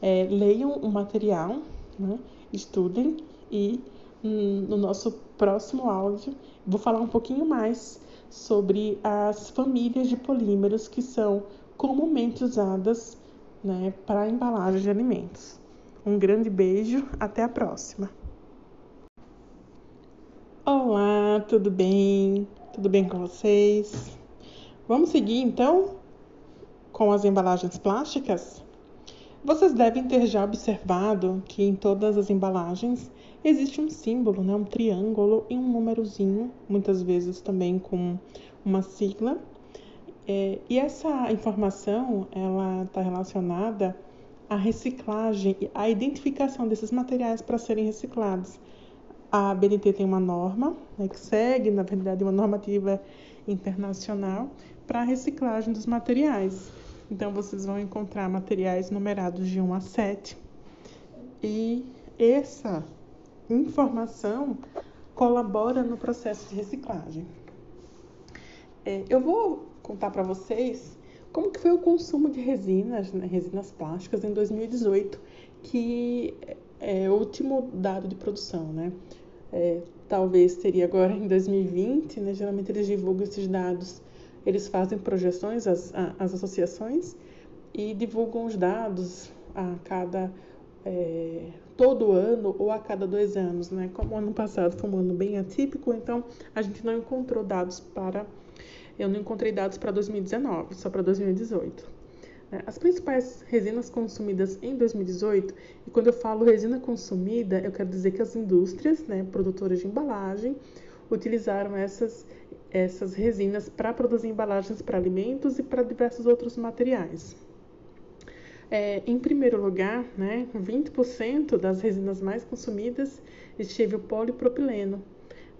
É, leiam o material, né, estudem e hum, no nosso próximo áudio vou falar um pouquinho mais sobre as famílias de polímeros que são comumente usadas né, para embalagem de alimentos. Um grande beijo, até a próxima. Olá, tudo bem? Tudo bem com vocês? Vamos seguir então com as embalagens plásticas? Vocês devem ter já observado que em todas as embalagens existe um símbolo, né, um triângulo e um númerozinho, muitas vezes também com uma sigla. É, e essa informação ela está relacionada à reciclagem, à identificação desses materiais para serem reciclados. A BNT tem uma norma né, que segue, na verdade, uma normativa internacional para a reciclagem dos materiais. Então, vocês vão encontrar materiais numerados de 1 a 7. E essa informação colabora no processo de reciclagem. É, eu vou contar para vocês como que foi o consumo de resinas, né, resinas plásticas em 2018, que é o último dado de produção, né? É, talvez seria agora em 2020, né? Geralmente eles divulgam esses dados, eles fazem projeções, as, as associações, e divulgam os dados a cada é, todo ano ou a cada dois anos, né? Como o ano passado foi um ano bem atípico, então a gente não encontrou dados para eu não encontrei dados para 2019, só para 2018. Né? As principais resinas consumidas em 2018, e quando eu falo resina consumida, eu quero dizer que as indústrias, né, produtoras de embalagem, utilizaram essas, essas resinas para produzir embalagens para alimentos e para diversos outros materiais. É, em primeiro lugar, né, 20% das resinas mais consumidas esteve o polipropileno,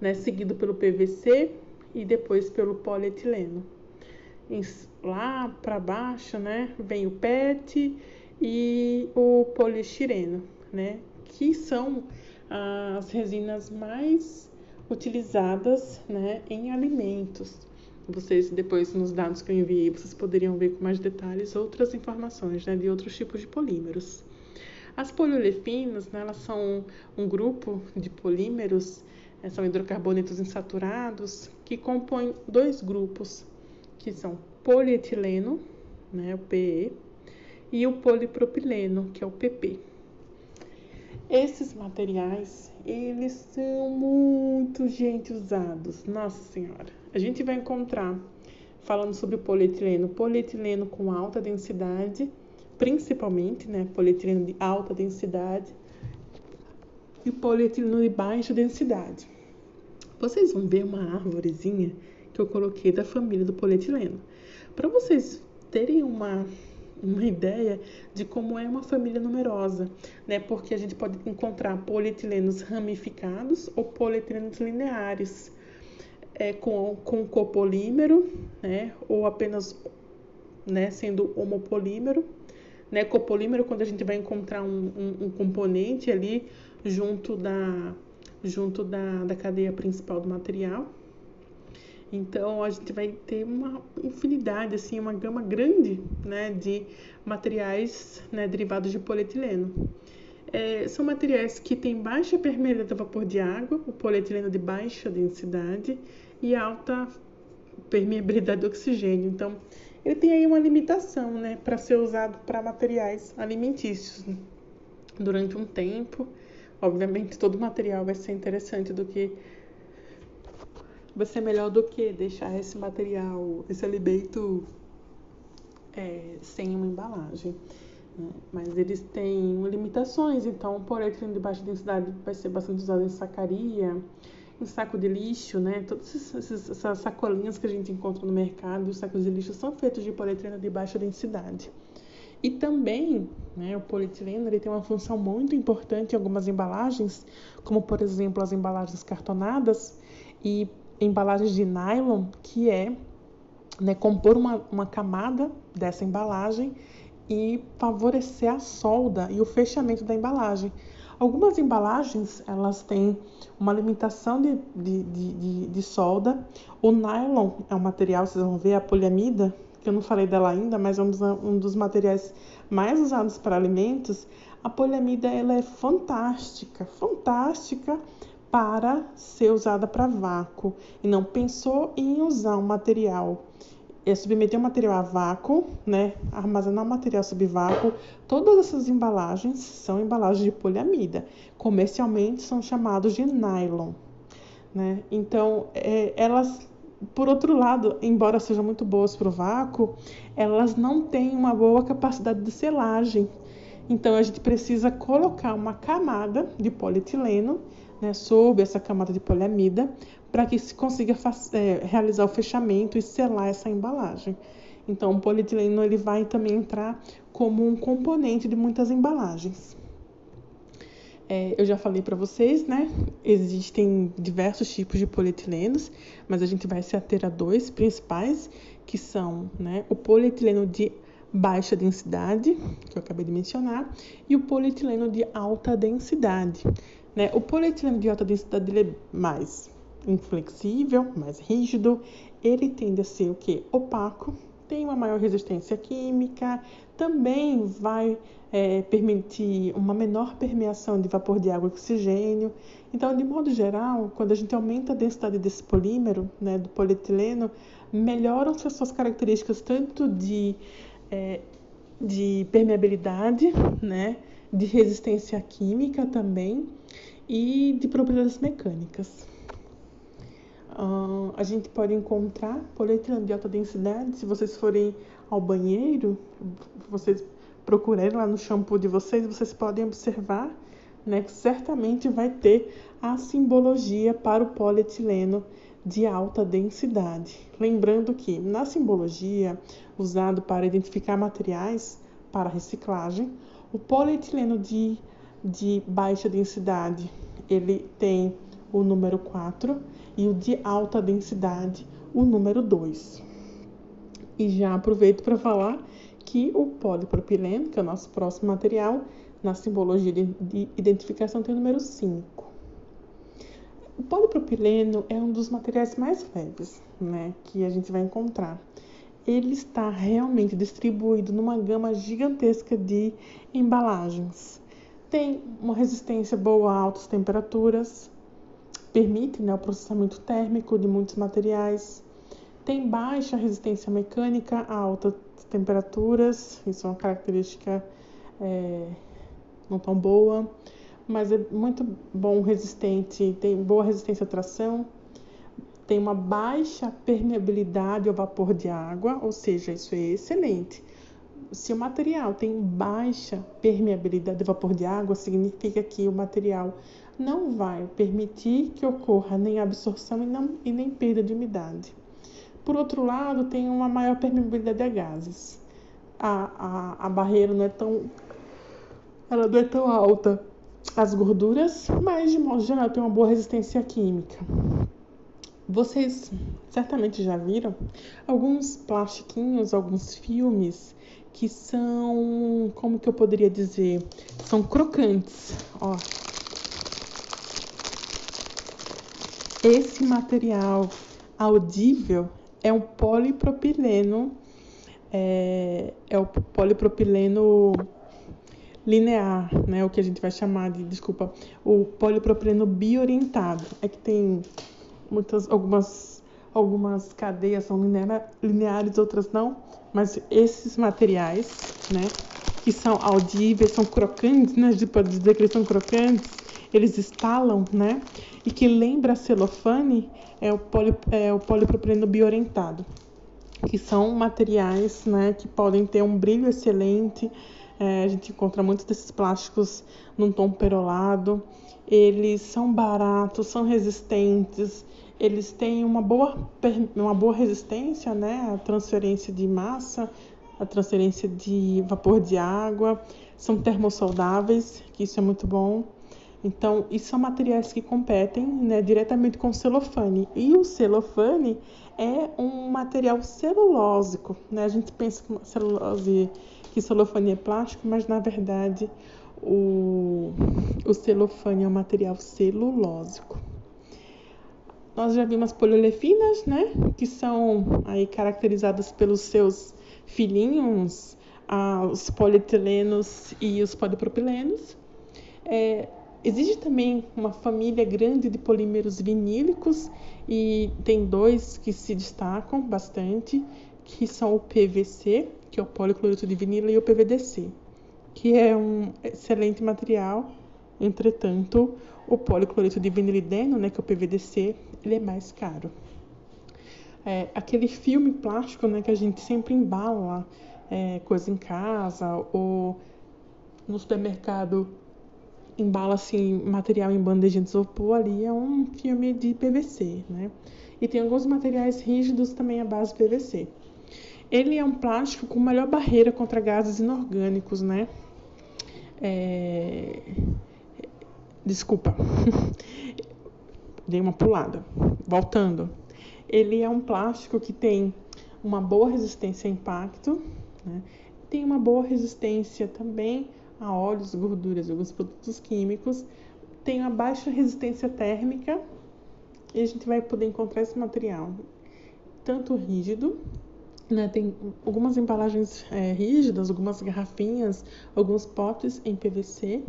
né, seguido pelo PVC, e depois pelo polietileno. Lá para baixo, né, vem o PET e o poliestireno, né, que são as resinas mais utilizadas, né, em alimentos. Vocês depois nos dados que eu enviei, vocês poderiam ver com mais detalhes outras informações, né, de outros tipos de polímeros. As poliolefinas, né, elas são um grupo de polímeros são hidrocarbonetos insaturados que compõem dois grupos, que são polietileno, né, o PE, e o polipropileno, que é o PP. Esses materiais, eles são muito, gente, usados. Nossa Senhora. A gente vai encontrar, falando sobre o polietileno, polietileno com alta densidade, principalmente, né, polietileno de alta densidade, e polietileno de baixa densidade. Vocês vão ver uma árvorezinha que eu coloquei da família do polietileno. Para vocês terem uma uma ideia de como é uma família numerosa, né? Porque a gente pode encontrar polietilenos ramificados ou polietilenos lineares, é, com, com copolímero, né? Ou apenas, né? Sendo homopolímero, né? Copolímero quando a gente vai encontrar um, um, um componente ali junto da junto da, da cadeia principal do material, então a gente vai ter uma infinidade, assim, uma gama grande né, de materiais né, derivados de polietileno. É, são materiais que têm baixa permeabilidade a vapor de água, o polietileno de baixa densidade e alta permeabilidade do oxigênio. Então, ele tem aí uma limitação né, para ser usado para materiais alimentícios durante um tempo. Obviamente, todo material vai ser interessante do que vai ser melhor do que deixar esse material, esse alimento é, sem uma embalagem. Né? Mas eles têm limitações, então o polietileno de baixa densidade vai ser bastante usado em sacaria, em saco de lixo, né? Todas essas, sacolinhas que a gente encontra no mercado, os sacos de lixo são feitos de polietileno de baixa densidade. E também, né, o polietileno ele tem uma função muito importante em algumas embalagens, como por exemplo as embalagens cartonadas, e embalagens de nylon, que é né, compor uma, uma camada dessa embalagem e favorecer a solda e o fechamento da embalagem. Algumas embalagens elas têm uma limitação de, de, de, de, solda. O nylon é um material, vocês vão ver, a poliamida, que eu não falei dela ainda, mas é um dos, materiais mais usados para alimentos. A poliamida ela é fantástica, fantástica para ser usada para vácuo e não pensou em usar um material é submeter um material a vácuo, né, armazenar um material sob vácuo. Todas essas embalagens são embalagens de poliamida. Comercialmente são chamados de nylon, né? Então, é, elas, por outro lado, embora sejam muito boas para o vácuo, elas não têm uma boa capacidade de selagem. Então, a gente precisa colocar uma camada de polietileno né, sob essa camada de poliamida para que se consiga é, realizar o fechamento e selar essa embalagem. Então, o polietileno ele vai também entrar como um componente de muitas embalagens. É, eu já falei para vocês, né? Existem diversos tipos de polietilenos, mas a gente vai se ater a dois principais, que são né, o polietileno de baixa densidade, que eu acabei de mencionar, e o polietileno de alta densidade. Né? O polietileno de alta densidade é mais inflexível, mais rígido, ele tende a ser o que? Opaco, tem uma maior resistência química, também vai é, permitir uma menor permeação de vapor de água e oxigênio. Então, de modo geral, quando a gente aumenta a densidade desse polímero, né, do polietileno, melhoram-se as suas características tanto de, é, de permeabilidade, né, de resistência química também e de propriedades mecânicas. Uh, a gente pode encontrar polietileno de alta densidade. Se vocês forem ao banheiro, vocês procurarem lá no shampoo de vocês, vocês podem observar né, que certamente vai ter a simbologia para o polietileno de alta densidade. Lembrando que na simbologia usado para identificar materiais para reciclagem, o polietileno de, de baixa densidade ele tem o número 4 e o de alta densidade, o número 2. E já aproveito para falar que o polipropileno, que é o nosso próximo material, na simbologia de, de identificação tem o número 5. O polipropileno é um dos materiais mais leves né, que a gente vai encontrar. Ele está realmente distribuído numa gama gigantesca de embalagens. Tem uma resistência boa a altas temperaturas, permite né, o processamento térmico de muitos materiais, tem baixa resistência mecânica a altas temperaturas, isso é uma característica é, não tão boa, mas é muito bom resistente, tem boa resistência à tração, tem uma baixa permeabilidade ao vapor de água, ou seja, isso é excelente. Se o material tem baixa permeabilidade ao vapor de água, significa que o material não vai permitir que ocorra nem absorção e, não, e nem perda de umidade. Por outro lado, tem uma maior permeabilidade a gases. a, a, a barreira não é tão. Ela não é tão alta. As gorduras, mas de modo geral tem uma boa resistência química. Vocês certamente já viram alguns plastiquinhos, alguns filmes que são, como que eu poderia dizer, são crocantes, ó. Esse material audível é um polipropileno, é, é o polipropileno linear, né? O que a gente vai chamar de, desculpa, o polipropileno biorientado. É que tem muitas, algumas, algumas cadeias são lineares, outras não, mas esses materiais, né? Que são audíveis, são crocantes, né? A gente pode dizer que eles são crocantes, eles estalam, né? E que lembra celofane é o, poli, é o polipropileno biorientado, que são materiais, né? Que podem ter um brilho excelente, é, a gente encontra muitos desses plásticos num tom perolado. Eles são baratos, são resistentes, eles têm uma boa, uma boa resistência né, à transferência de massa, à transferência de vapor de água, são termossoldáveis, que isso é muito bom. Então, isso são materiais que competem né, diretamente com o celofane. E o celofane é um material celulósico. Né? A gente pensa que celulose que celofane é plástico, mas na verdade o, o celofane é um material celulósico. Nós já vimos poliolefinas, né, que são aí caracterizadas pelos seus filhinhos, ah, os polietilenos e os polipropilenos. É, existe também uma família grande de polímeros vinílicos e tem dois que se destacam bastante, que são o PVC, que é o policlorito de vinilo, e o PVDC, que é um excelente material. Entretanto, o policlorito de vinilideno, né, que é o PVDC, ele é mais caro. É, aquele filme plástico né, que a gente sempre embala é, coisa em casa ou no supermercado embala assim material em bandeja de isopor ali é um filme de PVC, né? E tem alguns materiais rígidos também à base PVC. Ele é um plástico com melhor barreira contra gases inorgânicos, né? É... Desculpa, dei uma pulada. Voltando, ele é um plástico que tem uma boa resistência a impacto, né? tem uma boa resistência também a óleos, gorduras, alguns produtos químicos, tem uma baixa resistência térmica e a gente vai poder encontrar esse material tanto rígido né, tem algumas embalagens é, rígidas, algumas garrafinhas, alguns potes em PVC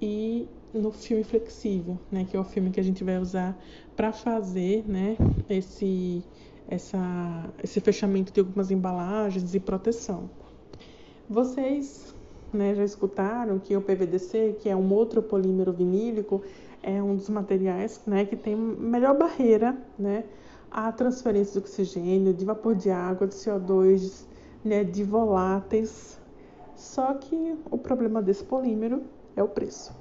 e no filme flexível, né, que é o filme que a gente vai usar para fazer né, esse, essa, esse fechamento de algumas embalagens e proteção. Vocês né, já escutaram que o PVDC, que é um outro polímero vinílico, é um dos materiais né, que tem melhor barreira né, a transferência de oxigênio, de vapor de água, de CO2, né, de voláteis. Só que o problema desse polímero é o preço.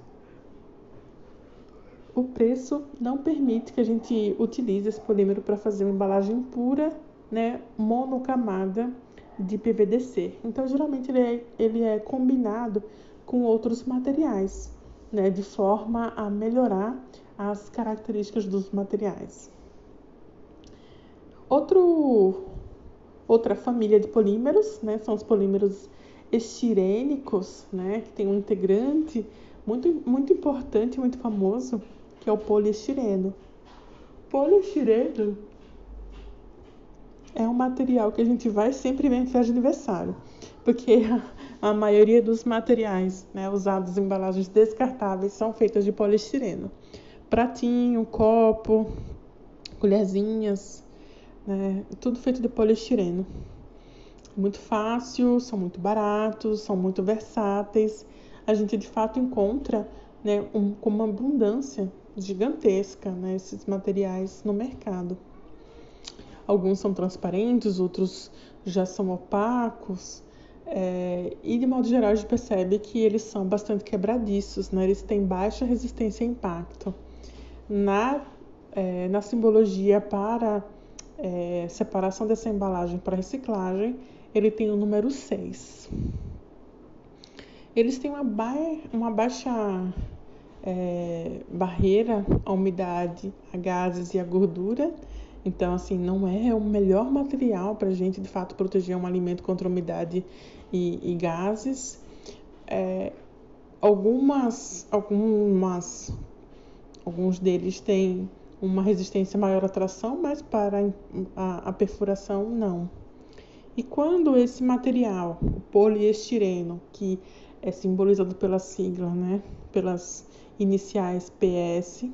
O preço não permite que a gente utilize esse polímero para fazer uma embalagem pura, né, monocamada de PVDC. Então, geralmente ele é, ele é combinado com outros materiais, né, de forma a melhorar as características dos materiais. Outro, outra família de polímeros, né, são os polímeros estirênicos, né, que tem um integrante muito, muito importante, muito famoso, que é o poliestireno. Poliestireno é um material que a gente vai sempre festa de aniversário, porque a, a maioria dos materiais né, usados em embalagens descartáveis são feitos de poliestireno. Pratinho, copo, colherzinhas, né? Tudo feito de poliestireno. Muito fácil, são muito baratos, são muito versáteis. A gente de fato encontra né, um, com uma abundância gigantesca né, esses materiais no mercado. Alguns são transparentes, outros já são opacos. É, e de modo geral a gente percebe que eles são bastante quebradiços, né? eles têm baixa resistência a impacto. Na, é, na simbologia para é, separação dessa embalagem para reciclagem, ele tem o número 6. Eles têm uma, ba uma baixa é, barreira à umidade, a gases e a gordura. Então, assim, não é o melhor material para a gente, de fato, proteger um alimento contra umidade e, e gases. É, algumas, algumas, alguns deles têm uma resistência maior à tração, mas para a, a perfuração, não. E quando esse material, o poliestireno, que é simbolizado pela sigla, né, pelas iniciais PS,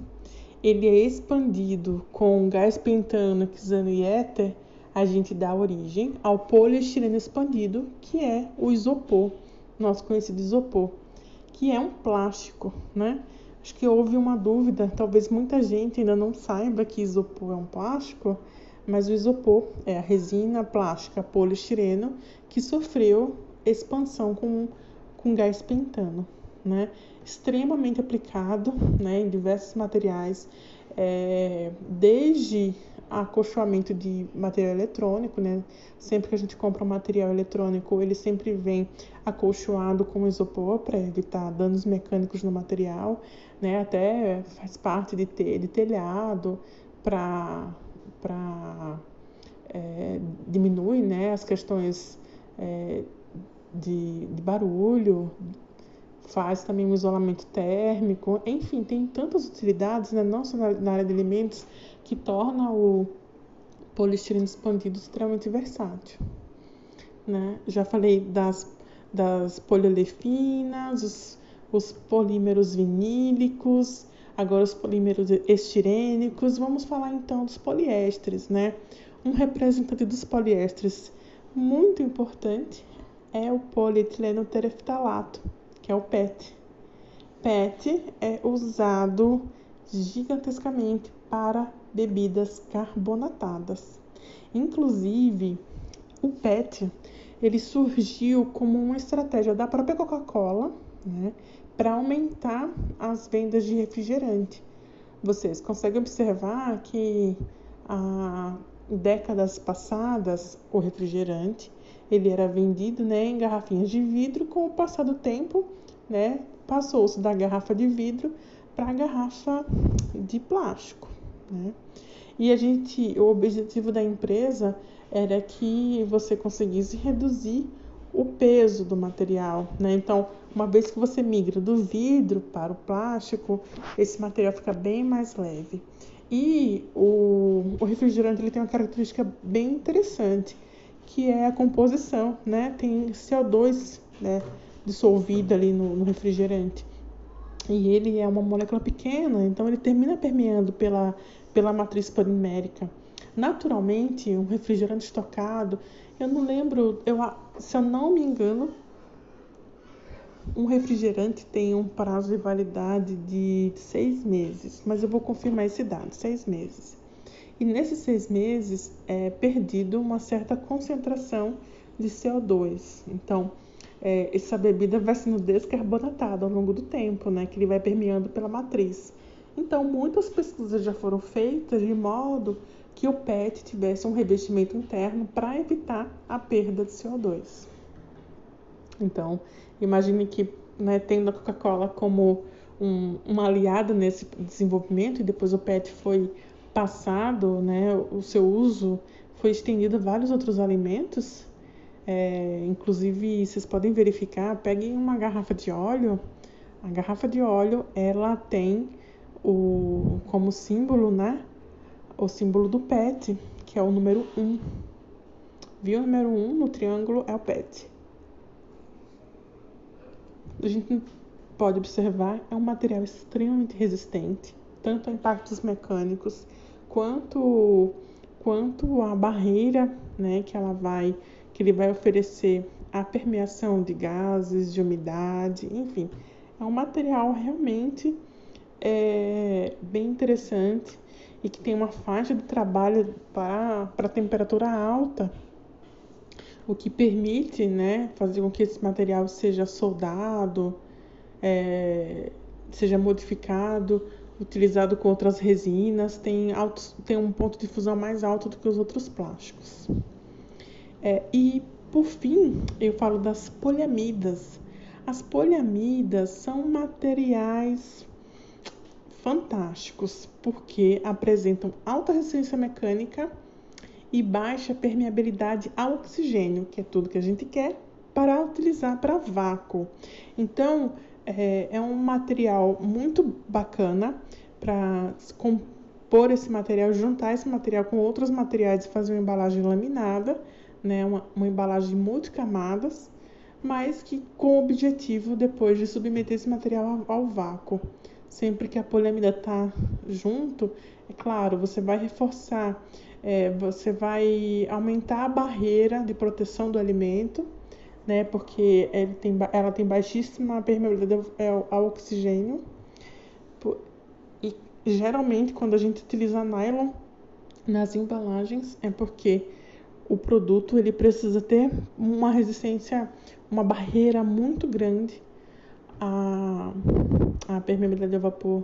ele é expandido com gás pentano, hexano e éter, a gente dá origem ao poliestireno expandido, que é o isopor, nosso conhecido isopor, que é um plástico, né? Acho que houve uma dúvida, talvez muita gente ainda não saiba que isopor é um plástico, mas o isopor é a resina plástica poliestireno que sofreu expansão com, com gás pentano, né? Extremamente aplicado né, em diversos materiais, é, desde acolchoamento de material eletrônico, né? Sempre que a gente compra um material eletrônico, ele sempre vem acolchoado com isopor para evitar danos mecânicos no material, né? Até faz parte de, ter, de telhado para para é, diminuir né, as questões é, de, de barulho, faz também um isolamento térmico, enfim, tem tantas utilidades, né, não só na, área de alimentos, que torna o poliestireno expandido extremamente versátil. Né? Já falei das, das poliolefinas, os, os polímeros vinílicos, agora os polímeros estirênicos. Vamos falar então dos poliésteres, né? Um representante dos poliésteres muito importante é o polietileno tereftalato, que é o PET. PET é usado gigantescamente para bebidas carbonatadas. Inclusive, o PET ele surgiu como uma estratégia da própria Coca-Cola, né, para aumentar as vendas de refrigerante. Vocês conseguem observar que há décadas passadas o refrigerante ele era vendido né, em garrafinhas de vidro, com o passar do tempo, né, passou-se da garrafa de vidro para a garrafa de plástico. Né? E a gente, o objetivo da empresa era que você conseguisse reduzir o peso do material, né? Então, uma vez que você migra do vidro para o plástico, esse material fica bem mais leve. E o, o refrigerante ele tem uma característica bem interessante, que é a composição, né? Tem CO2 né, dissolvido ali no, no refrigerante. E ele é uma molécula pequena, então ele termina permeando pela, pela matriz polimérica. Naturalmente, um refrigerante estocado, eu não lembro, eu, se eu não me engano, um refrigerante tem um prazo de validade de seis meses, mas eu vou confirmar esse dado, seis meses. E nesses seis meses é perdido uma certa concentração de CO2. Então, é, essa bebida vai sendo descarbonatada ao longo do tempo, né? Que ele vai permeando pela matriz. Então, muitas pesquisas já foram feitas de modo que o PET tivesse um revestimento interno para evitar a perda de CO2. Então, imagine que, né, tendo a Coca-Cola como um, uma aliada nesse desenvolvimento e depois o PET foi passado, né, o seu uso foi estendido a vários outros alimentos, é, inclusive, vocês podem verificar, peguem uma garrafa de óleo. A garrafa de óleo, ela tem o, como símbolo, né? O símbolo do PET, que é o número 1. Viu o número 1 no triângulo? É o PET. A gente pode observar, é um material extremamente resistente, tanto a impactos mecânicos quanto, quanto a barreira né, que ela vai que ele vai oferecer a permeação de gases, de umidade, enfim. É um material realmente é, bem interessante e que tem uma faixa de trabalho para temperatura alta, o que permite né, fazer com que esse material seja soldado, é, seja modificado, utilizado com outras resinas, tem, altos, tem um ponto de fusão mais alto do que os outros plásticos. É, e Por fim, eu falo das poliamidas. As poliamidas são materiais fantásticos porque apresentam alta resistência mecânica e baixa permeabilidade ao oxigênio, que é tudo que a gente quer para utilizar para vácuo. Então, é, é um material muito bacana para compor esse material, juntar esse material com outros materiais e fazer uma embalagem laminada, né, uma, uma embalagem multicamadas, mas que com o objetivo depois de submeter esse material ao, ao vácuo. Sempre que a poliamida está junto, é claro, você vai reforçar, é, você vai aumentar a barreira de proteção do alimento, né? Porque ele tem, ela tem baixíssima permeabilidade ao oxigênio. E geralmente quando a gente utiliza nylon nas embalagens é porque o produto ele precisa ter uma resistência, uma barreira muito grande à, à permeabilidade ao vapor.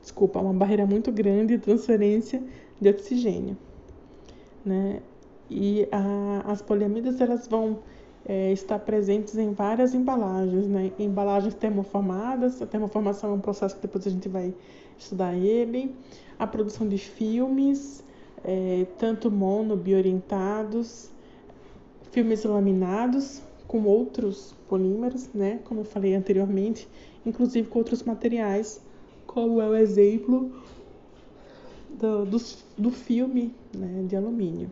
Desculpa, uma barreira muito grande de transferência de oxigênio, né? E a, as poliamidas elas vão é, estar presentes em várias embalagens, né? Embalagens termoformadas, a termoformação é um processo que depois a gente vai estudar ele, a produção de filmes, é, tanto mono, bioorientados, filmes laminados com outros polímeros, né? Como eu falei anteriormente, inclusive com outros materiais, como é o exemplo do, do, do filme né, de alumínio.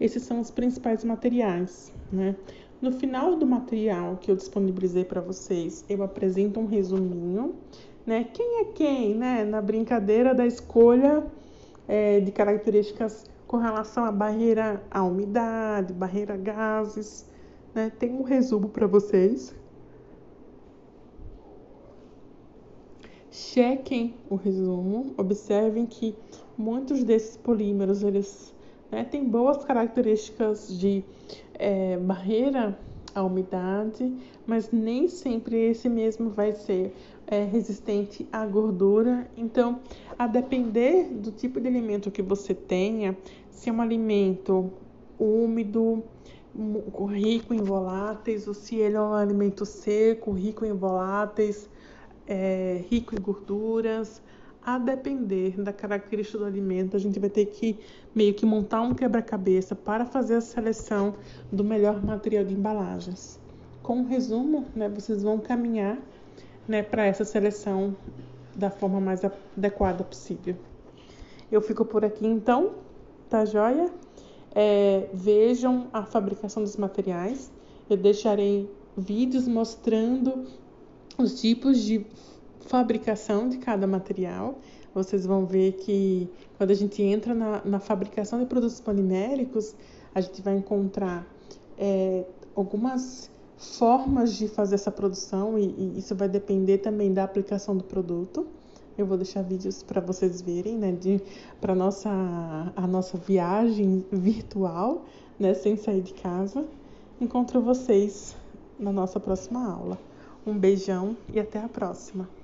Esses são os principais materiais. Né? No final do material que eu disponibilizei para vocês, eu apresento um resuminho, né? Quem é quem, né? Na brincadeira da escolha é, de características com relação à barreira à umidade, barreira a gases, né? Tem um resumo para vocês. Chequem o resumo, observem que muitos desses polímeros eles né? Tem boas características de é, barreira à umidade, mas nem sempre esse mesmo vai ser é, resistente à gordura. Então, a depender do tipo de alimento que você tenha, se é um alimento úmido, rico em voláteis, ou se ele é um alimento seco, rico em voláteis, é, rico em gorduras, a depender da característica do alimento, a gente vai ter que meio que montar um quebra-cabeça para fazer a seleção do melhor material de embalagens. Com um resumo, né, vocês vão caminhar né, para essa seleção da forma mais adequada possível. Eu fico por aqui então, tá joia? É, vejam a fabricação dos materiais. Eu deixarei vídeos mostrando os tipos de fabricação de cada material. Vocês vão ver que quando a gente entra na, na fabricação de produtos poliméricos, a gente vai encontrar é, algumas formas de fazer essa produção e, e, isso vai depender também da aplicação do produto. Eu vou deixar vídeos para vocês verem, né, para nossa a nossa viagem virtual, né, sem sair de casa. Encontro vocês na nossa próxima aula. Um beijão e até a próxima.